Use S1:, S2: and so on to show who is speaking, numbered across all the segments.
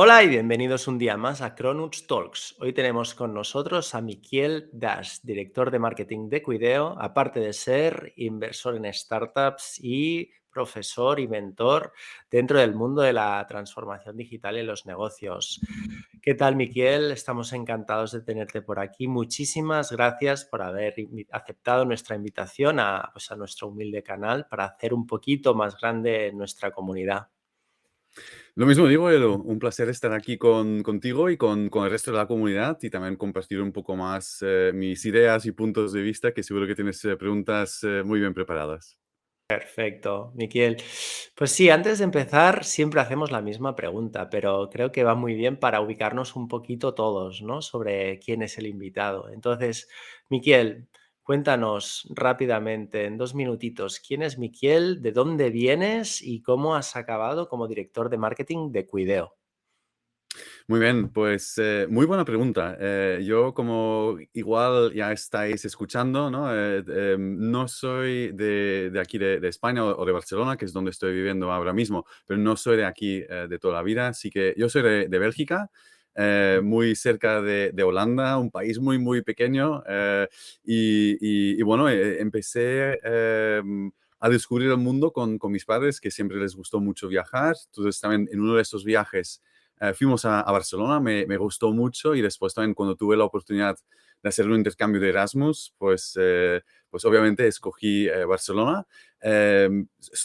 S1: Hola y bienvenidos un día más a Cronuts Talks. Hoy tenemos con nosotros a Miquiel Dash, director de marketing de Cuideo, aparte de ser inversor en startups y profesor y mentor dentro del mundo de la transformación digital y los negocios. ¿Qué tal, Miquiel? Estamos encantados de tenerte por aquí. Muchísimas gracias por haber aceptado nuestra invitación pues, a nuestro humilde canal para hacer un poquito más grande nuestra comunidad.
S2: Lo mismo digo, Edu, un placer estar aquí con, contigo y con, con, el resto de la comunidad y también compartir un poco más eh, mis ideas y puntos de vista, que seguro que tienes eh, preguntas eh, muy bien preparadas.
S1: Perfecto, Miquiel. Pues sí, antes de empezar siempre hacemos la misma pregunta, pero creo que va muy bien para ubicarnos un poquito todos, ¿no? Sobre quién es el invitado. Entonces, Miquiel, Cuéntanos rápidamente, en dos minutitos, quién es Miquiel, de dónde vienes y cómo has acabado como director de marketing de Cuideo.
S2: Muy bien, pues eh, muy buena pregunta. Eh, yo como igual ya estáis escuchando, no, eh, no soy de, aquí de, España o, de Barcelona, que es donde estoy viviendo ahora mismo, pero no soy de aquí de toda la vida, así que yo soy de Bélgica. Eh, muy cerca de, de, Holanda, un país muy, muy pequeño. Eh, y, y, bueno, eh, empecé a descubrir el mundo con, con, mis padres, que siempre les gustó mucho viajar. Entonces también en uno de estos viajes fuimos a, a Barcelona, me, me, gustó mucho y después también cuando tuve la oportunidad de hacer un intercambio de Erasmus, pues, pues obviamente escogí Barcelona.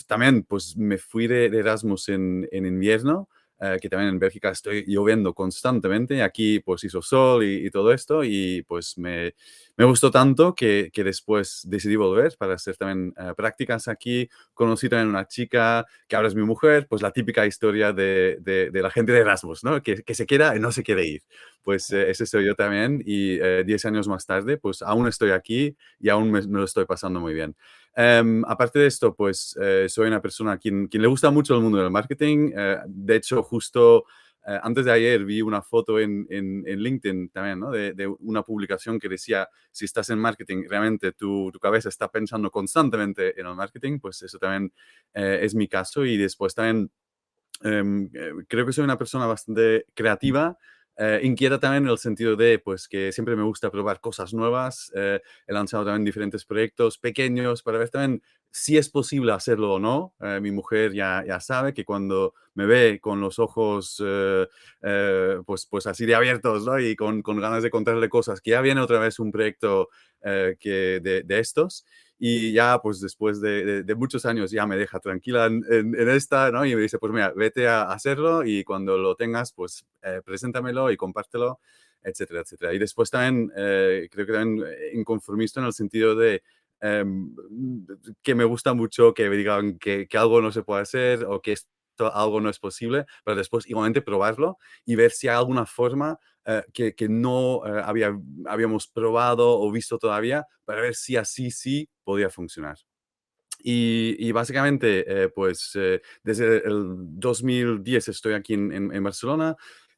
S2: también pues me fui de, de Erasmus en, en invierno. Eh, que también en Bélgica estoy lloviendo constantemente, aquí pues hizo sol y, y todo esto, y pues me, me gustó tanto que, que, después decidí volver para hacer también uh, prácticas aquí. Conocí también una chica que ahora es mi mujer, pues la típica historia de, de, de la gente de Erasmus, ¿no? Que, que, se queda y no se quiere ir. Pues eh, ese soy yo también y 10 eh, años más tarde, pues aún estoy aquí y aún me, me lo estoy pasando muy bien. Um, aparte de esto, pues uh, soy una persona a quien, le gusta mucho el mundo del marketing. Uh, de hecho, justo uh, antes de ayer vi una foto en, LinkedIn también, ¿no? de, una publicación que decía, si estás en marketing, realmente tu, tu, cabeza está pensando constantemente en el marketing, pues eso también es mi caso. Y después también um, creo que soy una persona bastante creativa. Eh, inquieta también en el sentido de pues, que siempre me gusta probar cosas nuevas. Eh, he lanzado también diferentes proyectos pequeños para ver también si es posible hacerlo o no. Eh, mi mujer ya, ya sabe que cuando me ve con los ojos eh, eh, pues, pues así de abiertos ¿no? y con, con, ganas de contarle cosas, que ya viene otra vez un proyecto que de, de estos y ya pues después de, de, de, muchos años ya me deja tranquila en, en, en, esta, ¿no? Y me dice, pues mira, vete a hacerlo y cuando lo tengas, pues eh, preséntamelo y compártelo, etcétera, etcétera. Y después también, eh, creo que también inconformista en el sentido de eh, que me gusta mucho que me digan que, que, algo no se puede hacer o que algo no es posible, pero después igualmente probarlo y ver si hay alguna forma eh, que, que, no eh, había, habíamos probado o visto todavía para ver si así sí podía funcionar. Y, básicamente, eh, pues desde el 2010 estoy aquí en, en Barcelona.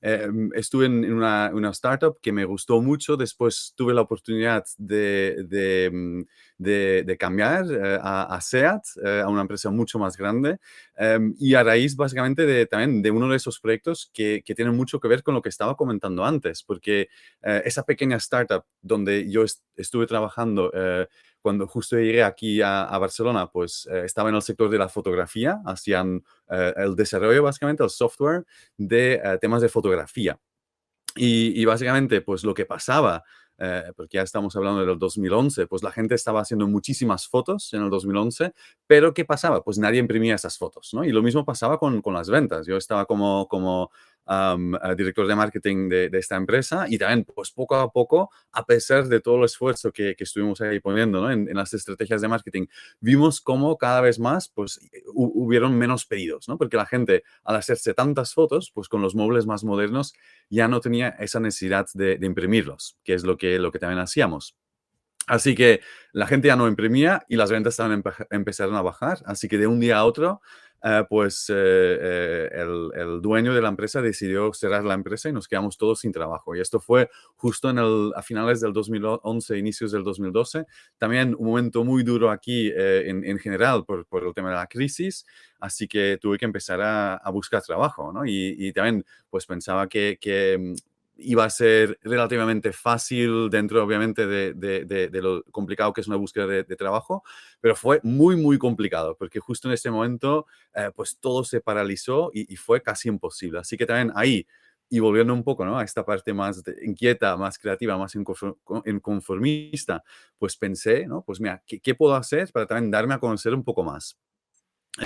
S2: Eh, estuve en, una, una, startup que me gustó mucho. Después tuve la oportunidad de, de, mm, de, de cambiar eh, a, a, SEAT, eh, a una empresa mucho más grande. Em, y a raíz básicamente de, también de uno de esos proyectos que, que tienen mucho que ver con lo que estaba comentando antes, porque eh, esa pequeña startup donde yo est estuve trabajando eh, cuando justo llegué aquí a, a Barcelona, pues eh, estaba en el sector de la fotografía, hacían eh, el desarrollo básicamente, el software de eh, temas de fotografía. Y, y, básicamente, pues lo que pasaba, eh, porque ya estamos hablando del 2011, pues la gente estaba haciendo muchísimas fotos en el 2011, pero ¿qué pasaba? Pues nadie imprimía esas fotos, ¿no? Y lo mismo pasaba con, con las ventas. Yo estaba como, como um, director de marketing de, esta empresa y también pues poco a poco, a pesar de todo el esfuerzo que, que estuvimos ahí poniendo en, las estrategias de marketing, vimos cómo cada vez más pues hubieron menos pedidos, ¿no? Porque la gente al hacerse tantas fotos, pues con los móviles más modernos ya no tenía esa necesidad de, de imprimirlos, que es lo que, lo que también hacíamos. Así que la gente ya no imprimía y las ventas empezaron a bajar. Así que de un día a otro eh, pues eh, el, dueño de la empresa decidió cerrar la empresa y nos quedamos todos sin trabajo. Y esto fue justo en el, a finales del 2011, inicios del 2012. También un momento muy duro aquí en, en, general por, el tema de la crisis. Así que tuve que empezar a, buscar trabajo, ¿no? Y, también pues pensaba que, que mm, iba a ser relativamente fácil dentro, obviamente, de, lo complicado que es una búsqueda de, trabajo, pero fue muy, muy complicado, porque justo en ese momento, eh, pues todo se paralizó y, fue casi imposible. Así que también ahí, y volviendo un poco ¿no? a esta parte más inquieta, más creativa, más inconformista, pues pensé, ¿no? Pues mira, ¿qué, ¿qué puedo hacer para también darme a conocer un poco más?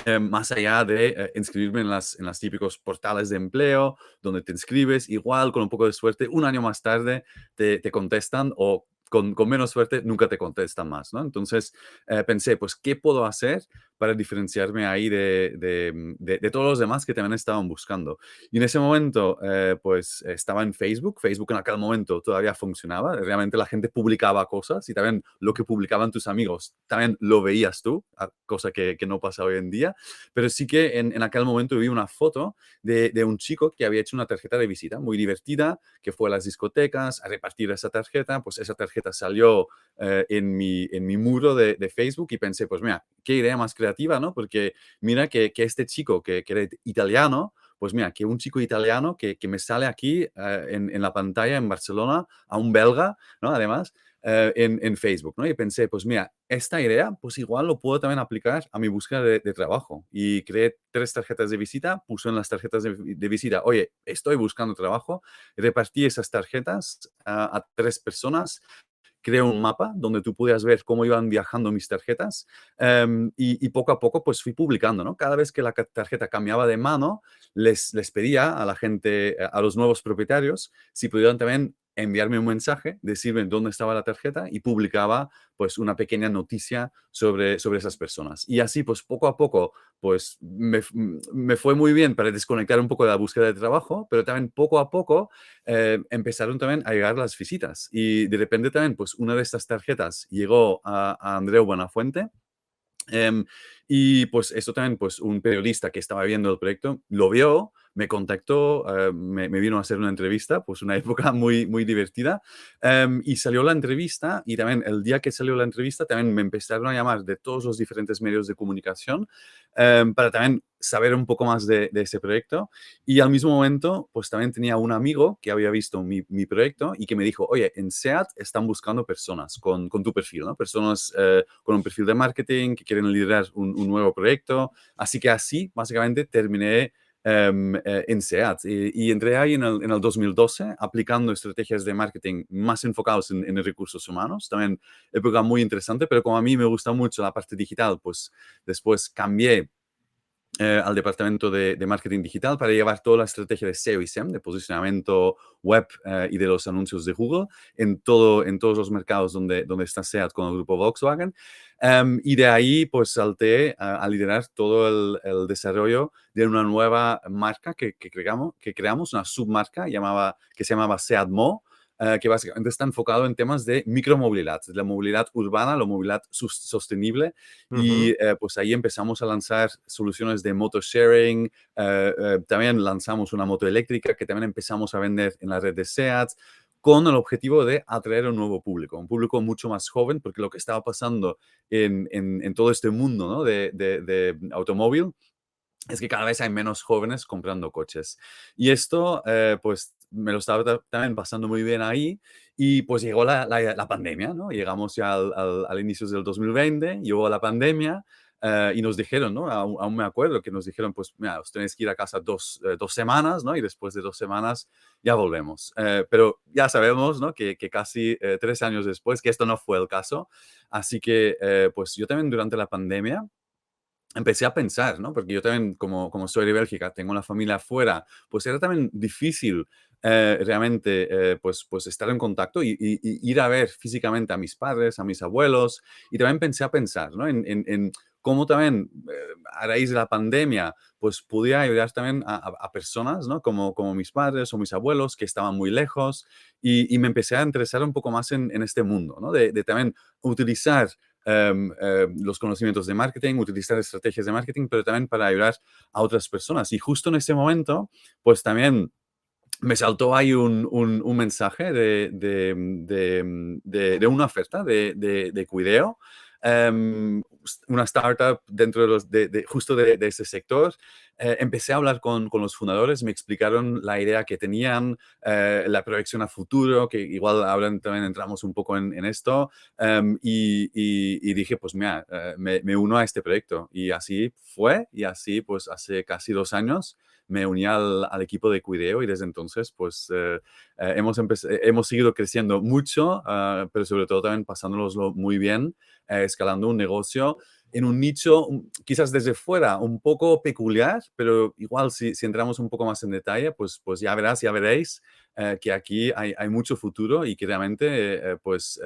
S2: Eh, más allá de eh, inscribirme en las, en típicos portales de empleo, donde te inscribes, igual con un poco de suerte, un año más tarde te, te contestan o con, con, menos suerte nunca te contestan más, ¿no? Entonces eh, pensé, pues, ¿qué puedo hacer para diferenciarme ahí de, de, de, todos los demás que también estaban buscando? Y en ese momento, eh, pues, estaba en Facebook. Facebook en aquel momento todavía funcionaba. Realmente la gente publicaba cosas y también lo que publicaban tus amigos, también lo veías tú, cosa que, que no pasa hoy en día. Pero sí que en, en aquel momento vi una foto de, un chico que había hecho una tarjeta de visita muy divertida, que fue a las discotecas a repartir esa tarjeta, pues esa tarjeta salió eh, en, mi, en mi muro de, Facebook y pensé, pues mira, qué idea más creativa, ¿no? Porque mira que, este chico que, que, italiano, pues mira, que un chico italiano que, me sale aquí eh, en, la pantalla en Barcelona, a un belga, ¿no? Además, eh, en, Facebook, ¿no? Y pensé, pues mira, esta idea, pues igual lo puedo también aplicar a mi búsqueda de, trabajo. Y creé tres tarjetas de visita, puse en las tarjetas de, visita, oye, estoy buscando trabajo, repartí esas tarjetas a, a tres personas creé un mapa donde tú pudieras ver cómo iban viajando mis tarjetas em, y, poco a poco pues fui publicando, ¿no? Cada vez que la tarjeta cambiaba de mano, les, les pedía a la gente, a los nuevos propietarios, si pudieran también enviarme un mensaje, decirme dónde estaba la tarjeta y publicaba pues una pequeña noticia sobre, sobre esas personas. Y así pues poco a poco pues me, me fue muy bien para desconectar un poco de la búsqueda de trabajo, pero también poco a poco eh, empezaron también a llegar las visitas y de repente también pues una de estas tarjetas llegó a, a Andreu Buenafuente em, y pues esto también, pues un periodista que estaba viendo el proyecto lo vio, me contactó, eh, me, vino a hacer una entrevista, pues una época muy, muy divertida. Em, y salió la entrevista y también el día que salió la entrevista también me empezaron a llamar de todos los diferentes medios de comunicación em, para también saber un poco más de, ese proyecto. Y al mismo momento, pues también tenía un amigo que había visto mi, mi proyecto y que me dijo, oye, en SEAT están buscando personas con, con tu perfil, ¿no? Personas eh, con un perfil de marketing que quieren liderar un, un nuevo proyecto. Así que así, básicamente, terminé Em, eh, en SEAT. Y, entré ahí en el, en el, 2012 aplicando estrategias de marketing más enfocados en, en, recursos humanos. También época muy interesante, pero como a mí me gusta mucho la parte digital, pues después cambié eh, al departamento de, marketing digital para llevar toda la estrategia de SEO y SEM, de posicionamiento web eh, y de los anuncios de Google en, todo, en todos los mercados donde, donde está SEAT con el grupo Volkswagen. Em, y de ahí, pues salté a, liderar todo el, el, desarrollo de una nueva marca que, que, creamos, que creamos, una submarca llamaba, que se llamaba Seat Mo, eh, que básicamente está enfocado en temas de micromovilidad, la movilidad urbana, la movilidad sostenible. Y eh, pues ahí empezamos a lanzar soluciones de moto sharing, también lanzamos una moto eléctrica que también empezamos a vender en la red de SEAT con el objetivo de atraer a un nuevo público, un público mucho más joven, porque lo que estaba pasando en, en, todo este mundo ¿no? de, de, automóvil es que cada vez hay menos jóvenes comprando coches. Y esto, eh, pues, me lo estaba también pasando muy bien ahí y pues llegó la, la, pandemia, ¿no? Llegamos ya al, al, al inicio del 2020, llegó la pandemia, eh, y nos dijeron, ¿no? Aún, me acuerdo que nos dijeron, pues, mira, os tenéis que ir a casa dos, eh, dos semanas, ¿no? Y después de dos semanas ya volvemos. Eh, pero ya sabemos, ¿no? Que, que casi tres años después, que esto no fue el caso. Así que, pues, yo también durante la pandemia empecé a pensar, ¿no? Porque yo también, como, como soy de Bélgica, tengo una familia afuera, pues era también difícil realmente pues, pues estar en contacto y, ir a ver físicamente a mis padres, a mis abuelos. Y también pensé a pensar ¿no? en, en, cómo también eh, a raíz de la pandemia, pues podía ayudar también a, personas, ¿no? Como, como mis padres o mis abuelos que estaban muy lejos y, me empecé a interesar un poco más en, este mundo, ¿no? De, también utilizar em, los conocimientos de marketing, utilizar estrategias de marketing, pero también para ayudar a otras personas. Y justo en ese momento, pues también me saltó ahí un, un, mensaje de, de, de, una oferta de, de, Cuideo, em, una startup dentro de los, justo de, ese sector. Eh, empecé a hablar con, con, los fundadores, me explicaron la idea que tenían, eh, la proyección a futuro, que igual ahora también entramos un poco en, esto, em, y, y, dije, pues mira, eh, me, me, uno a este proyecto. Y así fue, y así pues hace casi dos años me uní al, equipo de Cuideo y desde entonces pues eh, eh, hemos, eh, hemos seguido creciendo mucho, ah, pero sobre todo también pasándonoslo muy bien, escalando un negocio en un nicho quizás desde fuera un poco peculiar, pero igual si, si entramos un poco más en detalle, pues, pues ya verás, ya veréis que aquí hay, hay, mucho futuro y que realmente pues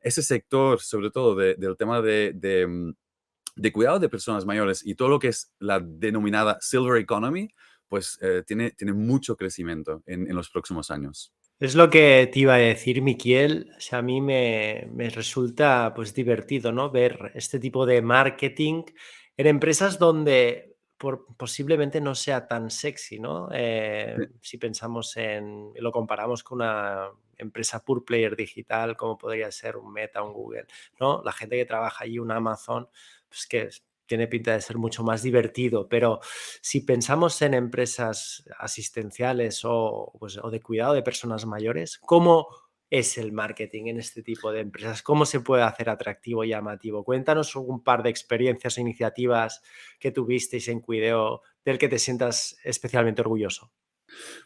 S2: ese sector, sobre todo del tema de, mm, de, cuidado de personas mayores y todo lo que es la denominada Silver Economy, pues eh, tiene, tiene mucho crecimiento en, los próximos años.
S1: Es lo que te iba a decir, Miquiel. O sea, a mí me, resulta pues divertido, ¿no? Ver este tipo de marketing en empresas donde posiblemente no sea tan sexy, ¿no? Eh, si pensamos en, lo comparamos con una empresa pure player digital, como podría ser un Meta, un Google, ¿no? La gente que trabaja allí, un Amazon, pues que tiene pinta de ser mucho más divertido, pero si pensamos en empresas asistenciales o, pues, o de cuidado de personas mayores, ¿cómo es el marketing en este tipo de empresas? ¿Cómo se puede hacer atractivo y llamativo? Cuéntanos un par de experiencias o iniciativas que tuvisteis en Cuideo del que te sientas especialmente orgulloso.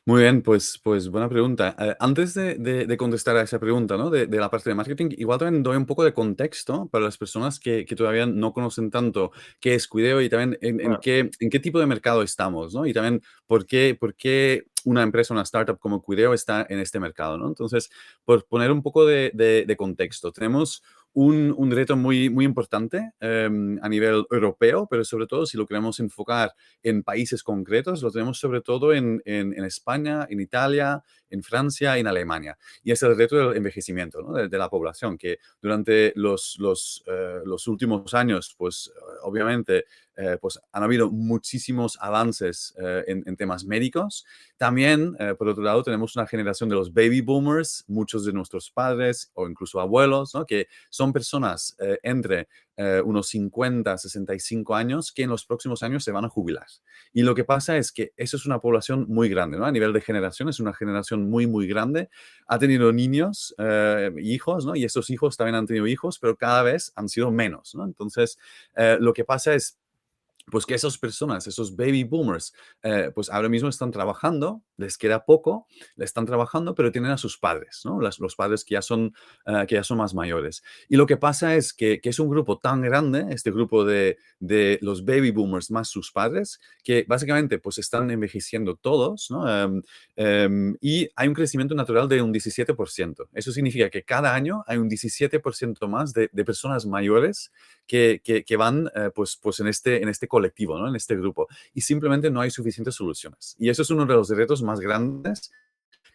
S2: Muy bien, pues, pues buena pregunta. Eh, antes de, contestar a esa pregunta, ¿no? De, la parte de marketing, igual también doy un poco de contexto para las personas que, todavía no conocen tanto qué es Cuideo y también en, qué, en qué tipo de mercado estamos, ¿no? Y también por qué, por qué una empresa, una startup como Cuideo está en este mercado, ¿no? Entonces, por poner un poco de, de contexto, tenemos un, reto muy, muy importante em, a nivel europeo, pero sobre todo si lo queremos enfocar en países concretos, lo tenemos sobre todo en, en, España, en Italia, en Francia en Alemania. Y es el reto del envejecimiento de, la población, que durante los, los, eh, los últimos años, pues obviamente eh, pues han habido muchísimos avances eh, en, temas médicos. También, eh, por otro lado, tenemos una generación de los baby boomers, muchos de nuestros padres o incluso abuelos, ¿no? que son personas entre unos 50, 65 años que en los próximos años se van a jubilar. Y lo que pasa es que eso es una población muy grande, ¿no? A nivel de generación, es una generación muy, muy grande. Ha tenido niños, hijos, ¿no? Y esos hijos también han tenido hijos, pero cada vez han sido menos, ¿no? Entonces, lo que pasa es pues que esas personas, esos baby boomers, eh, pues ahora mismo están trabajando, les queda poco, le están trabajando, pero tienen a sus padres, ¿no? los padres que ya, son, eh, que ya son más mayores. Y lo que pasa es que, es un grupo tan grande, este grupo de, de, los baby boomers más sus padres, que básicamente pues están envejeciendo todos, ¿no? Em, em, y hay un crecimiento natural de un 17%. Eso significa que cada año hay un 17% más de, de, personas mayores que, que, van eh, pues, pues en este, en este colectivo, ¿no? en este grupo. Y simplemente no hay suficientes soluciones. Y eso es uno de los retos más grandes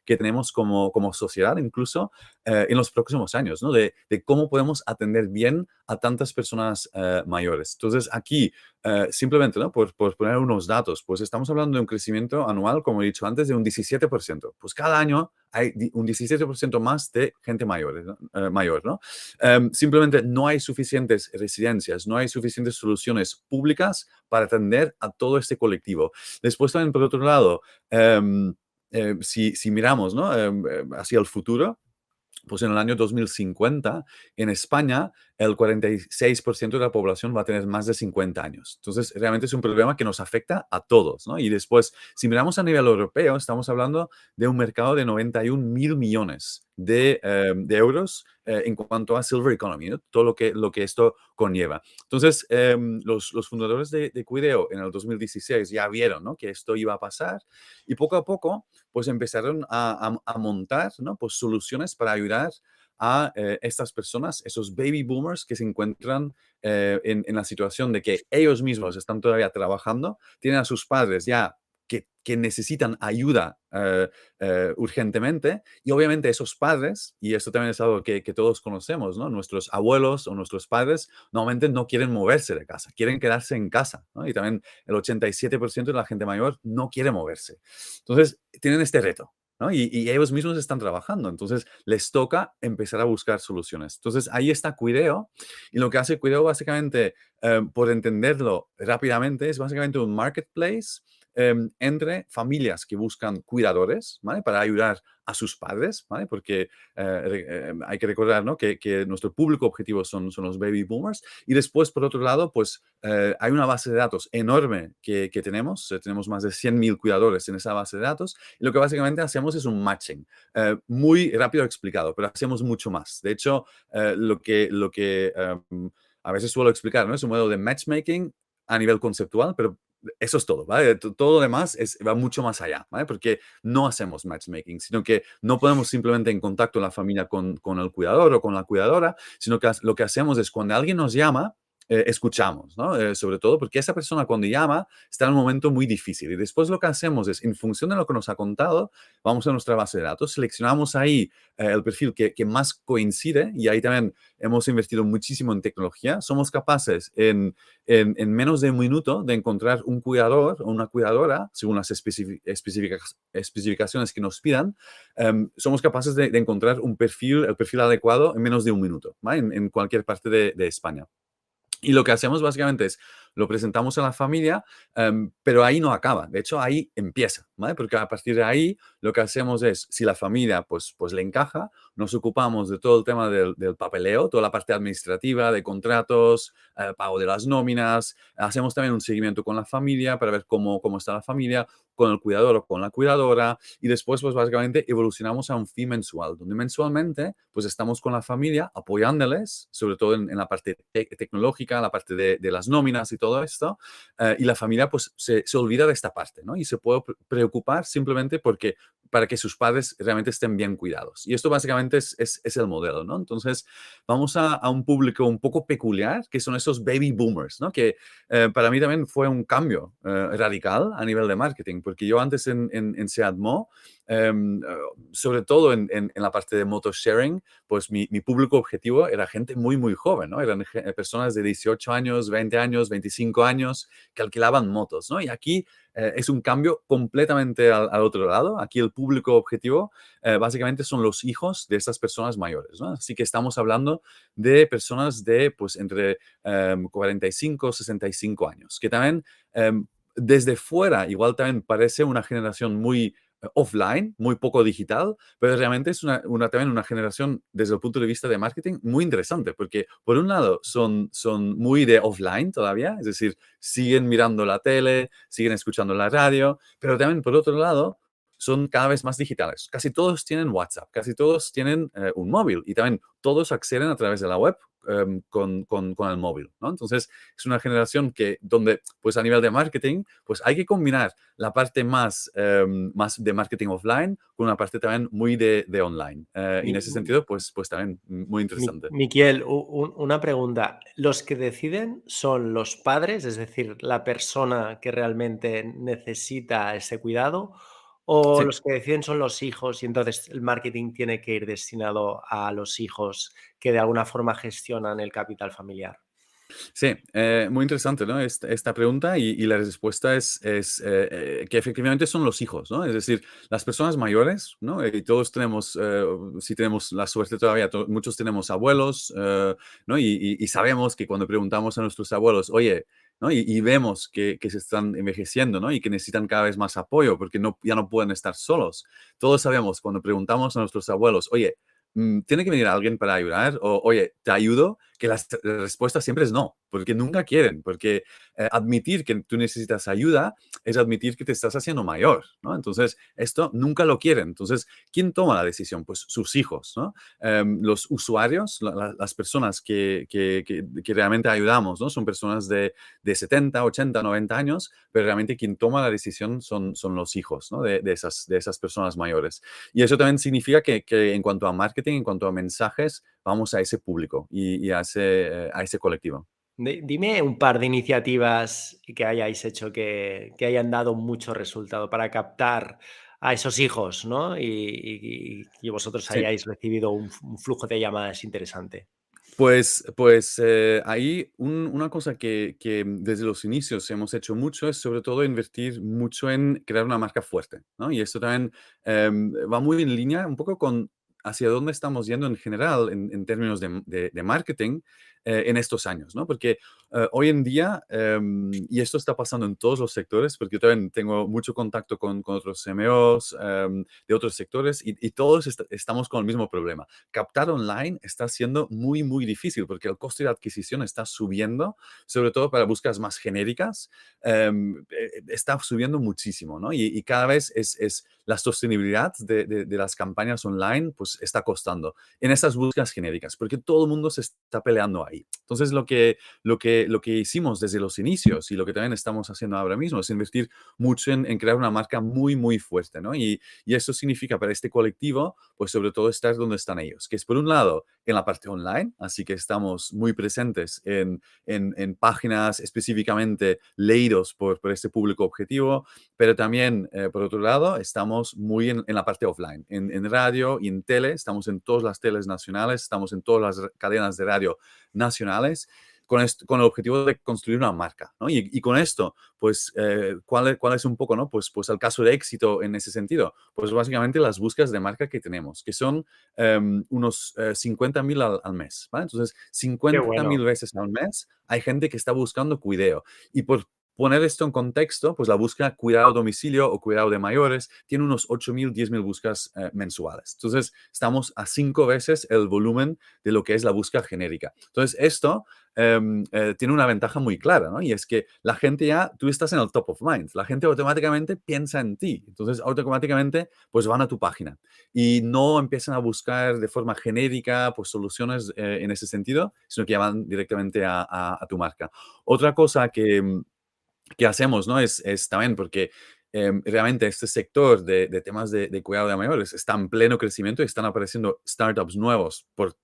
S2: que tenemos como, como sociedad, incluso eh, en los próximos años, ¿no? De, de, cómo podemos atender bien a tantas personas eh, mayores. Entonces, aquí, eh, simplemente, ¿no? Por, por, poner unos datos, pues estamos hablando de un crecimiento anual, como he dicho antes, de un 17%. Pues cada año hay un 17% más de gente mayor, ¿no? mayor, ¿no? Em, simplemente no hay suficientes residencias, no hay suficientes soluciones públicas para atender a todo este colectivo. Después también, por otro lado, em, eh, si, miramos. Em, em, hacia el futuro, pues en el año 2050, en España, el 46% de la población va a tener más de 50 años. Entonces, realmente es un problema que nos afecta a todos, ¿no? Y después, si miramos a nivel europeo, estamos hablando de un mercado de 91 mil millones de, em, de euros eh, en cuanto a Silver Economy, todo lo que, lo que esto conlleva. Entonces, em, los, los, fundadores de, de, Cuideo en el 2016 ya vieron ¿no? que esto iba a pasar y poco a poco pues empezaron a, a, montar ¿no? pues, soluciones para ayudar a eh, estas personas, esos baby boomers que se encuentran eh, en, la situación de que ellos mismos están todavía trabajando, tienen a sus padres ya que necesitan ayuda eh, urgentemente y obviamente esos padres, y esto también es algo que, todos conocemos, ¿no? Nuestros abuelos o nuestros padres normalmente no quieren moverse de casa, quieren quedarse en casa. Y también el 87% de la gente mayor no quiere moverse. Entonces, tienen este reto, y, ellos mismos están trabajando, entonces les toca empezar a buscar soluciones. Entonces ahí está Cuideo y lo que hace Cuideo básicamente, eh, por entenderlo rápidamente, es básicamente un marketplace Em, entre familias que buscan cuidadores. Para ayudar a sus padres. Porque eh, em, hay que recordar. Que, nuestro público objetivo son, son los baby boomers. Y después, por otro lado, pues eh, hay una base de datos enorme que, tenemos. Eh, tenemos más de 100.000 cuidadores en esa base de datos. Y lo que básicamente hacemos es un matching. muy rápido explicado, pero hacemos mucho más. De hecho, lo que... Lo que em, a veces suelo explicar, ¿no? Es un modelo de matchmaking a nivel conceptual, pero eso es todo, ¿vale? Todo lo demás es, va mucho más allá, ¿vale? Porque no hacemos matchmaking, sino que no podemos simplemente en contacto la familia con, con el cuidador o con la cuidadora, sino que lo que hacemos es cuando alguien nos llama, eh, escuchamos. Eh, sobre todo porque esa persona cuando llama está en un momento muy difícil y después lo que hacemos es, en función de lo que nos ha contado, vamos a nuestra base de datos, seleccionamos ahí eh, el perfil que, que, más coincide y ahí también hemos invertido muchísimo en tecnología. Somos capaces en, en, en menos de un minuto de encontrar un cuidador o una cuidadora, según las especificaciones que nos pidan, em, somos capaces de, encontrar un perfil, el perfil adecuado en menos de un minuto, en, cualquier parte de España. Y lo que hacemos básicamente es, lo presentamos a la familia, em, pero ahí no acaba. De hecho, ahí empieza, ¿vale? Porque a partir de ahí lo que hacemos es, si la familia pues, pues le encaja, nos ocupamos de todo el tema del, papeleo, toda la parte administrativa, de contratos, eh, pago de las nóminas, hacemos también un seguimiento con la familia para ver cómo, cómo está la familia, con el cuidador o con la cuidadora y después pues básicamente evolucionamos a un fee mensual, donde mensualmente pues estamos con la familia apoyándoles, sobre todo en, la parte tecnológica, la parte de, de, las nóminas y todo esto, eh, y la familia pues se, se, olvida de esta parte, ¿no? Y se puede preocupar simplemente porque para que sus padres realmente estén bien cuidados. Y esto básicamente es, es, el modelo, ¿no? Entonces, vamos a, un público un poco peculiar, que son esos baby boomers, ¿no? Que eh, para mí también fue un cambio eh, radical a nivel de marketing, porque yo antes en, en, en Seatmo, em, eh, sobre todo en, en, la parte de moto sharing, pues mi, mi, público objetivo era gente muy, muy joven, ¿no? Eran personas de 18 años, 20 años, 25 años que alquilaban motos, ¿no? Y aquí eh, es un cambio completamente al, otro lado. Aquí el público objetivo eh, básicamente son los hijos de estas personas mayores. Así que estamos hablando de personas de pues entre 45 y 65 años, que también em, desde fuera igual también parece una generación muy offline, muy poco digital, pero realmente es una, también una generación desde el punto de vista de marketing muy interesante, porque por un lado son, son muy de offline todavía, es decir, siguen mirando la tele, siguen escuchando la radio, pero también por otro lado son cada vez más digitales. Casi todos tienen WhatsApp, casi todos tienen eh, un móvil y también todos acceden a través de la web Em, con, con, con, el móvil, ¿no? Entonces, es una generación que, donde, pues a nivel de marketing, pues hay que combinar la parte más, em, más de marketing offline con una parte también muy de, de online. Eh, y en ese sentido, pues, pues también muy interesante.
S1: Miquel, una pregunta. ¿Los que deciden son los padres, es decir, la persona que realmente necesita ese cuidado? ¿O los que deciden son los hijos y entonces el marketing tiene que ir destinado a los hijos que de alguna forma gestionan el capital familiar?
S2: Sí, eh, muy interesante ¿no? esta, pregunta y, la respuesta es, es eh, eh, que efectivamente son los hijos, ¿no? Es decir, las personas mayores, ¿no? Y todos tenemos, si tenemos la suerte todavía, muchos tenemos abuelos, ¿no? Y, y, sabemos que cuando preguntamos a nuestros abuelos, oye, y, vemos que, se están envejeciendo, ¿no? Y que necesitan cada vez más apoyo porque no, ya no pueden estar solos. Todos sabemos cuando preguntamos a nuestros abuelos, oye, ¿tiene que venir alguien para ayudar? O, oye, ¿te ayudo? Que la respuesta siempre es no porque nunca quieren, porque eh, admitir que tú necesitas ayuda es admitir que te estás haciendo mayor, ¿no? Entonces, esto nunca lo quieren. Entonces, ¿quién toma la decisión? Pues sus hijos, ¿no? Em, los usuarios, las personas que, que, que, realmente ayudamos, ¿no? Son personas de, de, 70, 80, 90 años, pero realmente quien toma la decisión son, son los hijos, ¿no? De, de esas, de esas personas mayores. Y eso también significa que, en cuanto a marketing, en cuanto a mensajes, vamos a ese público y, a, ese, eh, a ese colectivo.
S1: Dime un par de iniciativas que hayáis hecho que, hayan dado mucho resultado para captar a esos hijos, ¿no? Y, vosotros hayáis recibido un, flujo de llamadas interesante.
S2: Pues, pues eh, ahí una cosa que, desde los inicios hemos hecho mucho es sobre todo invertir mucho en crear una marca fuerte, ¿no? Y esto también em, va muy en línea un poco con hacia dónde estamos yendo en general en, términos de, marketing eh, en estos años, ¿no? Porque eh, hoy en día, em, y esto está pasando en todos los sectores, porque yo también tengo mucho contacto con, otros CMOs em, de otros sectores y, todos estamos con el mismo problema. Captar online está siendo muy, muy difícil porque el coste de adquisición está subiendo, sobre todo para búsquedas más genéricas, em, eh, está subiendo muchísimo, ¿no? Y, cada vez es, es la sostenibilidad de, de, las campañas online, pues está costando en esas búsquedas genéricas, porque todo el mundo se está peleando ahí. Entonces, lo que, lo que, lo que hicimos desde los inicios y lo que también estamos haciendo ahora mismo es invertir mucho en, en crear una marca muy, muy fuerte, ¿no? Y, y, eso significa para este colectivo, pues sobre todo estar donde están ellos, que es por un lado en la parte online, así que estamos muy presentes en, en, en páginas específicamente leídos por, por este público objetivo, pero también, eh, por otro lado, estamos muy en, en la parte offline, en, en radio y en tele, estamos en todas las teles nacionales, estamos en todas las cadenas de radio nacionales con, con el objetivo de construir una marca. ¿no? Y, con esto, pues, eh, ¿cuál, ¿cuál, es un poco, ¿no? Pues, pues el caso de éxito en ese sentido? Pues básicamente las búsquedas de marca que tenemos, que son em, unos 50.000 eh, al, al, mes. ¿vale? Entonces, 50.000 veces al mes hay gente que está buscando cuideo. Y por poner esto en contexto, pues la búsqueda cuidado a domicilio o cuidado de mayores tiene unos 8.000, 10.000 búsquedas eh, mensuales. Entonces, estamos a cinco veces el volumen de lo que es la búsqueda genérica. Entonces, esto em, eh, tiene una ventaja muy clara, ¿no? Y es que la gente ya, tú estás en el top of mind, la gente automáticamente piensa en ti. Entonces, automáticamente, pues van a tu página y no empiezan a buscar de forma genérica, pues soluciones eh, en ese sentido, sino que ya van directamente a, a tu marca. Otra cosa que que hacemos, ¿no? Es, es también porque em, realmente este sector de, temas de, cuidado de mayores está en pleno crecimiento y están apareciendo startups nuevos por,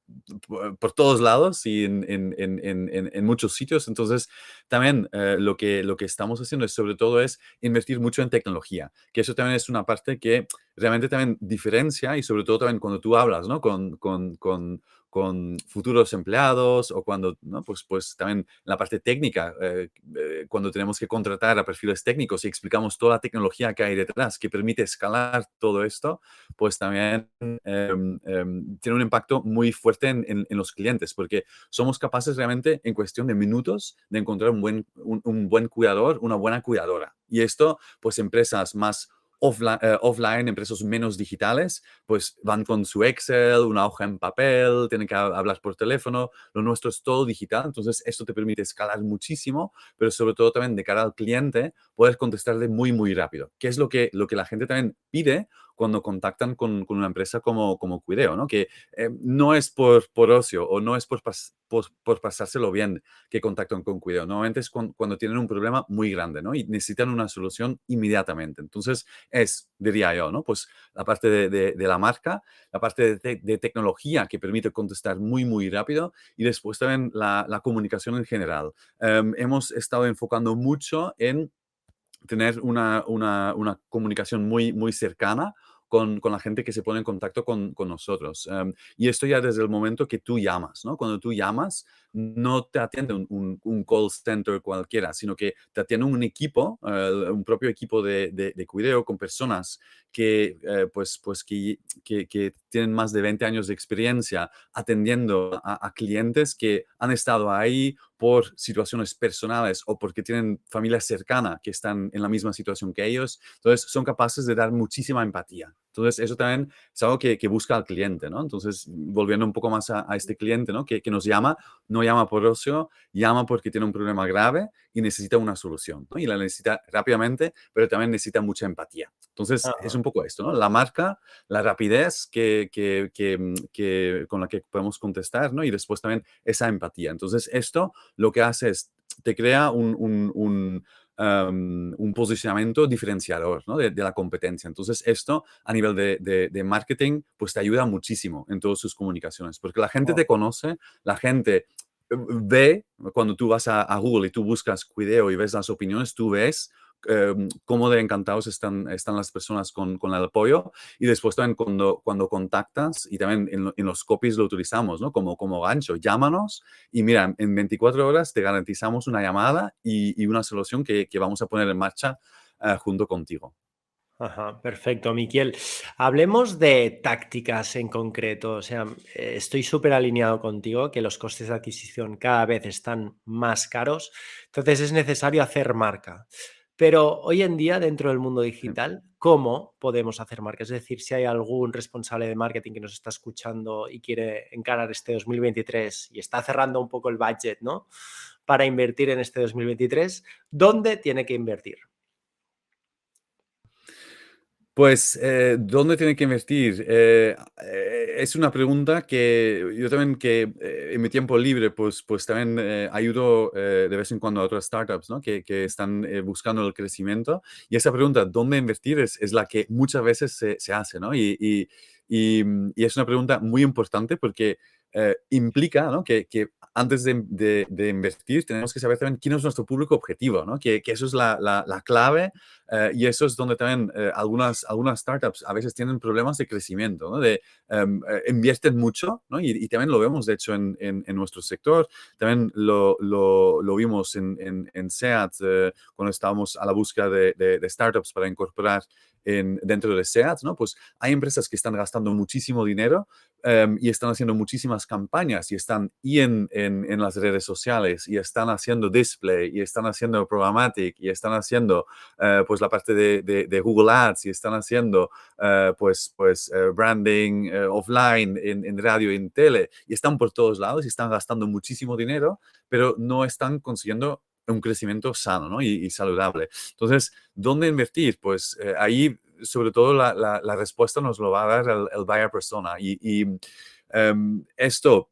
S2: por, todos lados y en, en, en, en, muchos sitios. Entonces, también eh, lo, que, lo que estamos haciendo es sobre todo es invertir mucho en tecnología, que eso también es una parte que realmente también diferencia y sobre todo también cuando tú hablas, ¿no? Con, con, con con futuros empleados o cuando, ¿no? pues, pues también la parte técnica, eh, eh, cuando tenemos que contratar a perfiles técnicos y explicamos toda la tecnología que hay detrás que permite escalar todo esto, pues también em, em, tiene un impacto muy fuerte en, en, los clientes porque somos capaces realmente en cuestión de minutos de encontrar un buen, un buen cuidador, una buena cuidadora. Y esto, pues empresas más eh, offline, empresas menos digitales, pues van con su Excel, una hoja en papel, tienen que hablar por teléfono. Lo nuestro es todo digital, entonces esto te permite escalar muchísimo, pero sobre todo también de cara al cliente, poder contestarle muy, muy rápido, que es lo que, lo que la gente también pide cuando contactan con, con una empresa como, como Cuideo, ¿no? Que eh, no es por, por ocio o no es por, por, pasárselo bien que contactan con Cuideo. Normalmente es cuando tienen un problema muy grande, ¿no? Y necesitan una solución inmediatamente. Entonces, es, diría yo, ¿no? Pues la parte de, de, la marca, la parte de, tecnología que permite contestar muy, muy rápido y después también la, la comunicación en general. Em, hemos estado enfocando mucho en tener una, una, una, comunicación muy, muy cercana con, con, la gente que se pone en contacto con, con nosotros. Em, y esto ya desde el momento que tú llamas, ¿no? Cuando tú llamas, no te atiende un, un, call center cualquiera, sino que te atiende un equipo, eh, un propio equipo de, de, cuidado con personas que, eh, pues, pues que, que, tienen más de 20 años de experiencia atendiendo a, clientes que han estado ahí por situaciones personales o porque tienen familia cercana que están en la misma situación que ellos. Entonces, son capaces de dar muchísima empatía. Entonces, eso también es algo que, que busca el cliente, ¿no? Entonces, volviendo un poco más a, a este cliente, ¿no? Que, que, nos llama, no llama por ocio, llama porque tiene un problema grave y necesita una solución, ¿no? Y la necesita rápidamente, pero también necesita mucha empatía. Entonces, es un poco esto, ¿no? La marca, la rapidez que, que, con la que podemos contestar, ¿no? Y después también esa empatía. Entonces, esto lo que hace es, te crea un, un, un un posicionamiento diferenciador ¿no? de, la competencia. Entonces, esto a nivel de, de, marketing, pues te ayuda muchísimo en todas sus comunicaciones, porque la gente te conoce, la gente ve, cuando tú vas a, Google y tú buscas Cuideo y ves las opiniones, tú ves em, cómo de encantados están, están las personas con, con, el apoyo y después también cuando, cuando contactas y también en, los copies lo utilizamos, ¿no? Como, como gancho, llámanos y mira, en 24 horas te garantizamos una llamada y, y una solución que, que, vamos a poner en marcha uh, junto contigo.
S1: Perfecto, Miquel. Hablemos de tácticas en concreto. O sea, eh, estoy súper alineado contigo que los costes de adquisición cada vez están más caros, entonces es necesario hacer marca. Pero hoy en día, dentro del mundo digital, ¿cómo podemos hacer marca? Es decir, si hay algún responsable de marketing que nos está escuchando y quiere encarar este 2023 y está cerrando un poco el budget, ¿no? Para invertir en este 2023, ¿dónde tiene que invertir?
S2: Pues, eh, ¿dónde tiene que invertir? Eh, eh, es una pregunta que yo también que en mi tiempo libre, pues, pues también ayudo de vez en cuando a otras startups ¿no? que, que están buscando el crecimiento. Y esa pregunta, ¿dónde invertir? Es, es la que muchas veces se, se hace, ¿no? Y, y, y, y, es una pregunta muy importante porque implica ¿no? que, antes de, de, invertir, tenemos que saber también quién es nuestro público objetivo, ¿no? que, eso es la, la, clave eh, y eso es donde también eh, algunas, startups a veces tienen problemas de crecimiento, ¿no? de em, eh, invierten mucho y, también lo vemos de hecho en, nuestro sector, también lo, vimos en, en, SEAT cuando estábamos a la búsqueda de, de startups para incorporar en, dentro de SEAT, ¿no? Pues hay empresas que están gastando muchísimo dinero em, y están haciendo muchísimas campañas y están y en, en, en, las redes sociales y están haciendo display y están haciendo programmatic y están haciendo uh, pues la parte de, de, de, Google Ads y están haciendo uh, pues, pues uh, branding offline en, en radio en tele y están por todos lados y están gastando muchísimo dinero, pero no están consiguiendo un crecimiento sano ¿no? y, y, saludable. Entonces, ¿dónde invertir? Pues eh, ahí, sobre todo, la, la, la, respuesta nos lo va a dar el, el buyer persona. Y, y um, esto,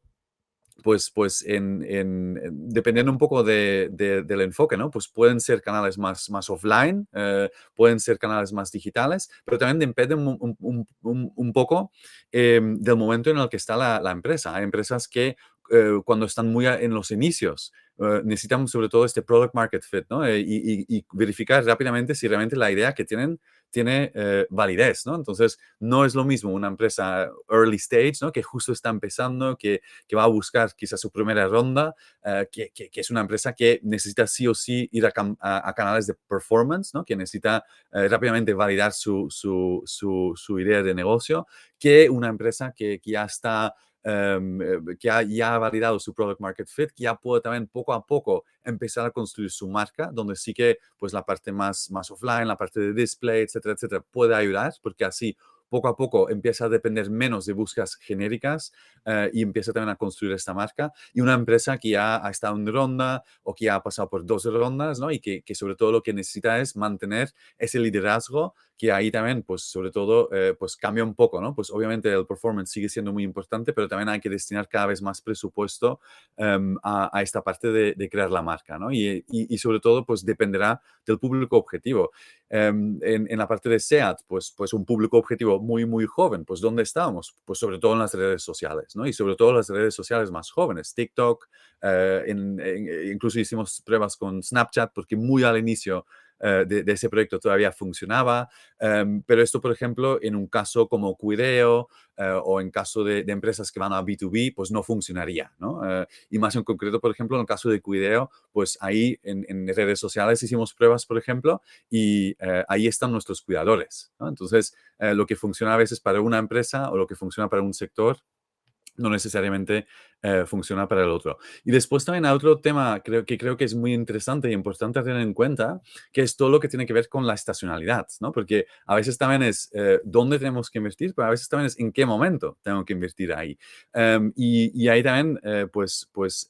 S2: pues, pues en, en, dependiendo un poco de, de, del enfoque, ¿no? Pues pueden ser canales más, más offline, eh, pueden ser canales más digitales, pero también dependen un, un, un, un poco eh, del momento en el que está la, la empresa. Hay empresas que eh, cuando están muy en los inicios, uh, necesitamos sobre todo este product market fit, ¿no? Eh, y, y, verificar rápidamente si realmente la idea que tienen tiene eh, validez, ¿no? Entonces, no es lo mismo una empresa early stage, ¿no? Que justo está empezando, que, que va a buscar quizás su primera ronda, uh, que, que, que, es una empresa que necesita sí o sí ir a, a, a canales de performance, ¿no? Que necesita uh, rápidamente validar su, su, su, su, idea de negocio, que una empresa que, ya está um, que ha, ya ha validado su product market fit, que ya puede también poco a poco empezar a construir su marca, donde sí que pues la parte más, más offline, la parte de display, etcétera, etcétera, puede ayudar, porque así poco a poco empieza a depender menos de búsquedas genéricas uh, y empieza también a construir esta marca. Y una empresa que ya ha estado en ronda o que ya ha pasado por dos rondas, ¿no? Y que, que sobre todo lo que necesita es mantener ese liderazgo que ahí también, pues sobre todo, eh, pues cambia un poco, ¿no? Pues obviamente el performance sigue siendo muy importante, pero también hay que destinar cada vez más presupuesto um, a, esta parte de, crear la marca, ¿no? Y, sobre todo, pues dependerá del público objetivo. Um, en, en, la parte de SEAT, pues, pues un público objetivo muy, muy joven, pues ¿dónde estamos? Pues sobre todo en las redes sociales, ¿no? Y sobre todo en las redes sociales más jóvenes, TikTok, en, incluso hicimos pruebas con Snapchat, porque muy al inicio uh, de, de, ese proyecto todavía funcionaba, um, pero esto, por ejemplo, en un caso como Cuideo uh, o en caso de, empresas que van a B2B, pues no funcionaría, ¿no? Uh, y más en concreto, por ejemplo, en el caso de Cuideo, pues ahí en, redes sociales hicimos pruebas, por ejemplo, y ahí están nuestros cuidadores. Entonces, lo que funciona a veces para una empresa o lo que funciona para un sector, no necesariamente eh, funciona para el otro. Y después también hay otro tema creo, que creo que es muy interesante y importante tener en cuenta, que es todo lo que tiene que ver con la estacionalidad, ¿no? Porque a veces también es eh, dónde tenemos que invertir, pero a veces también es en qué momento tengo que invertir ahí. Um, y, y, ahí también, eh, pues, pues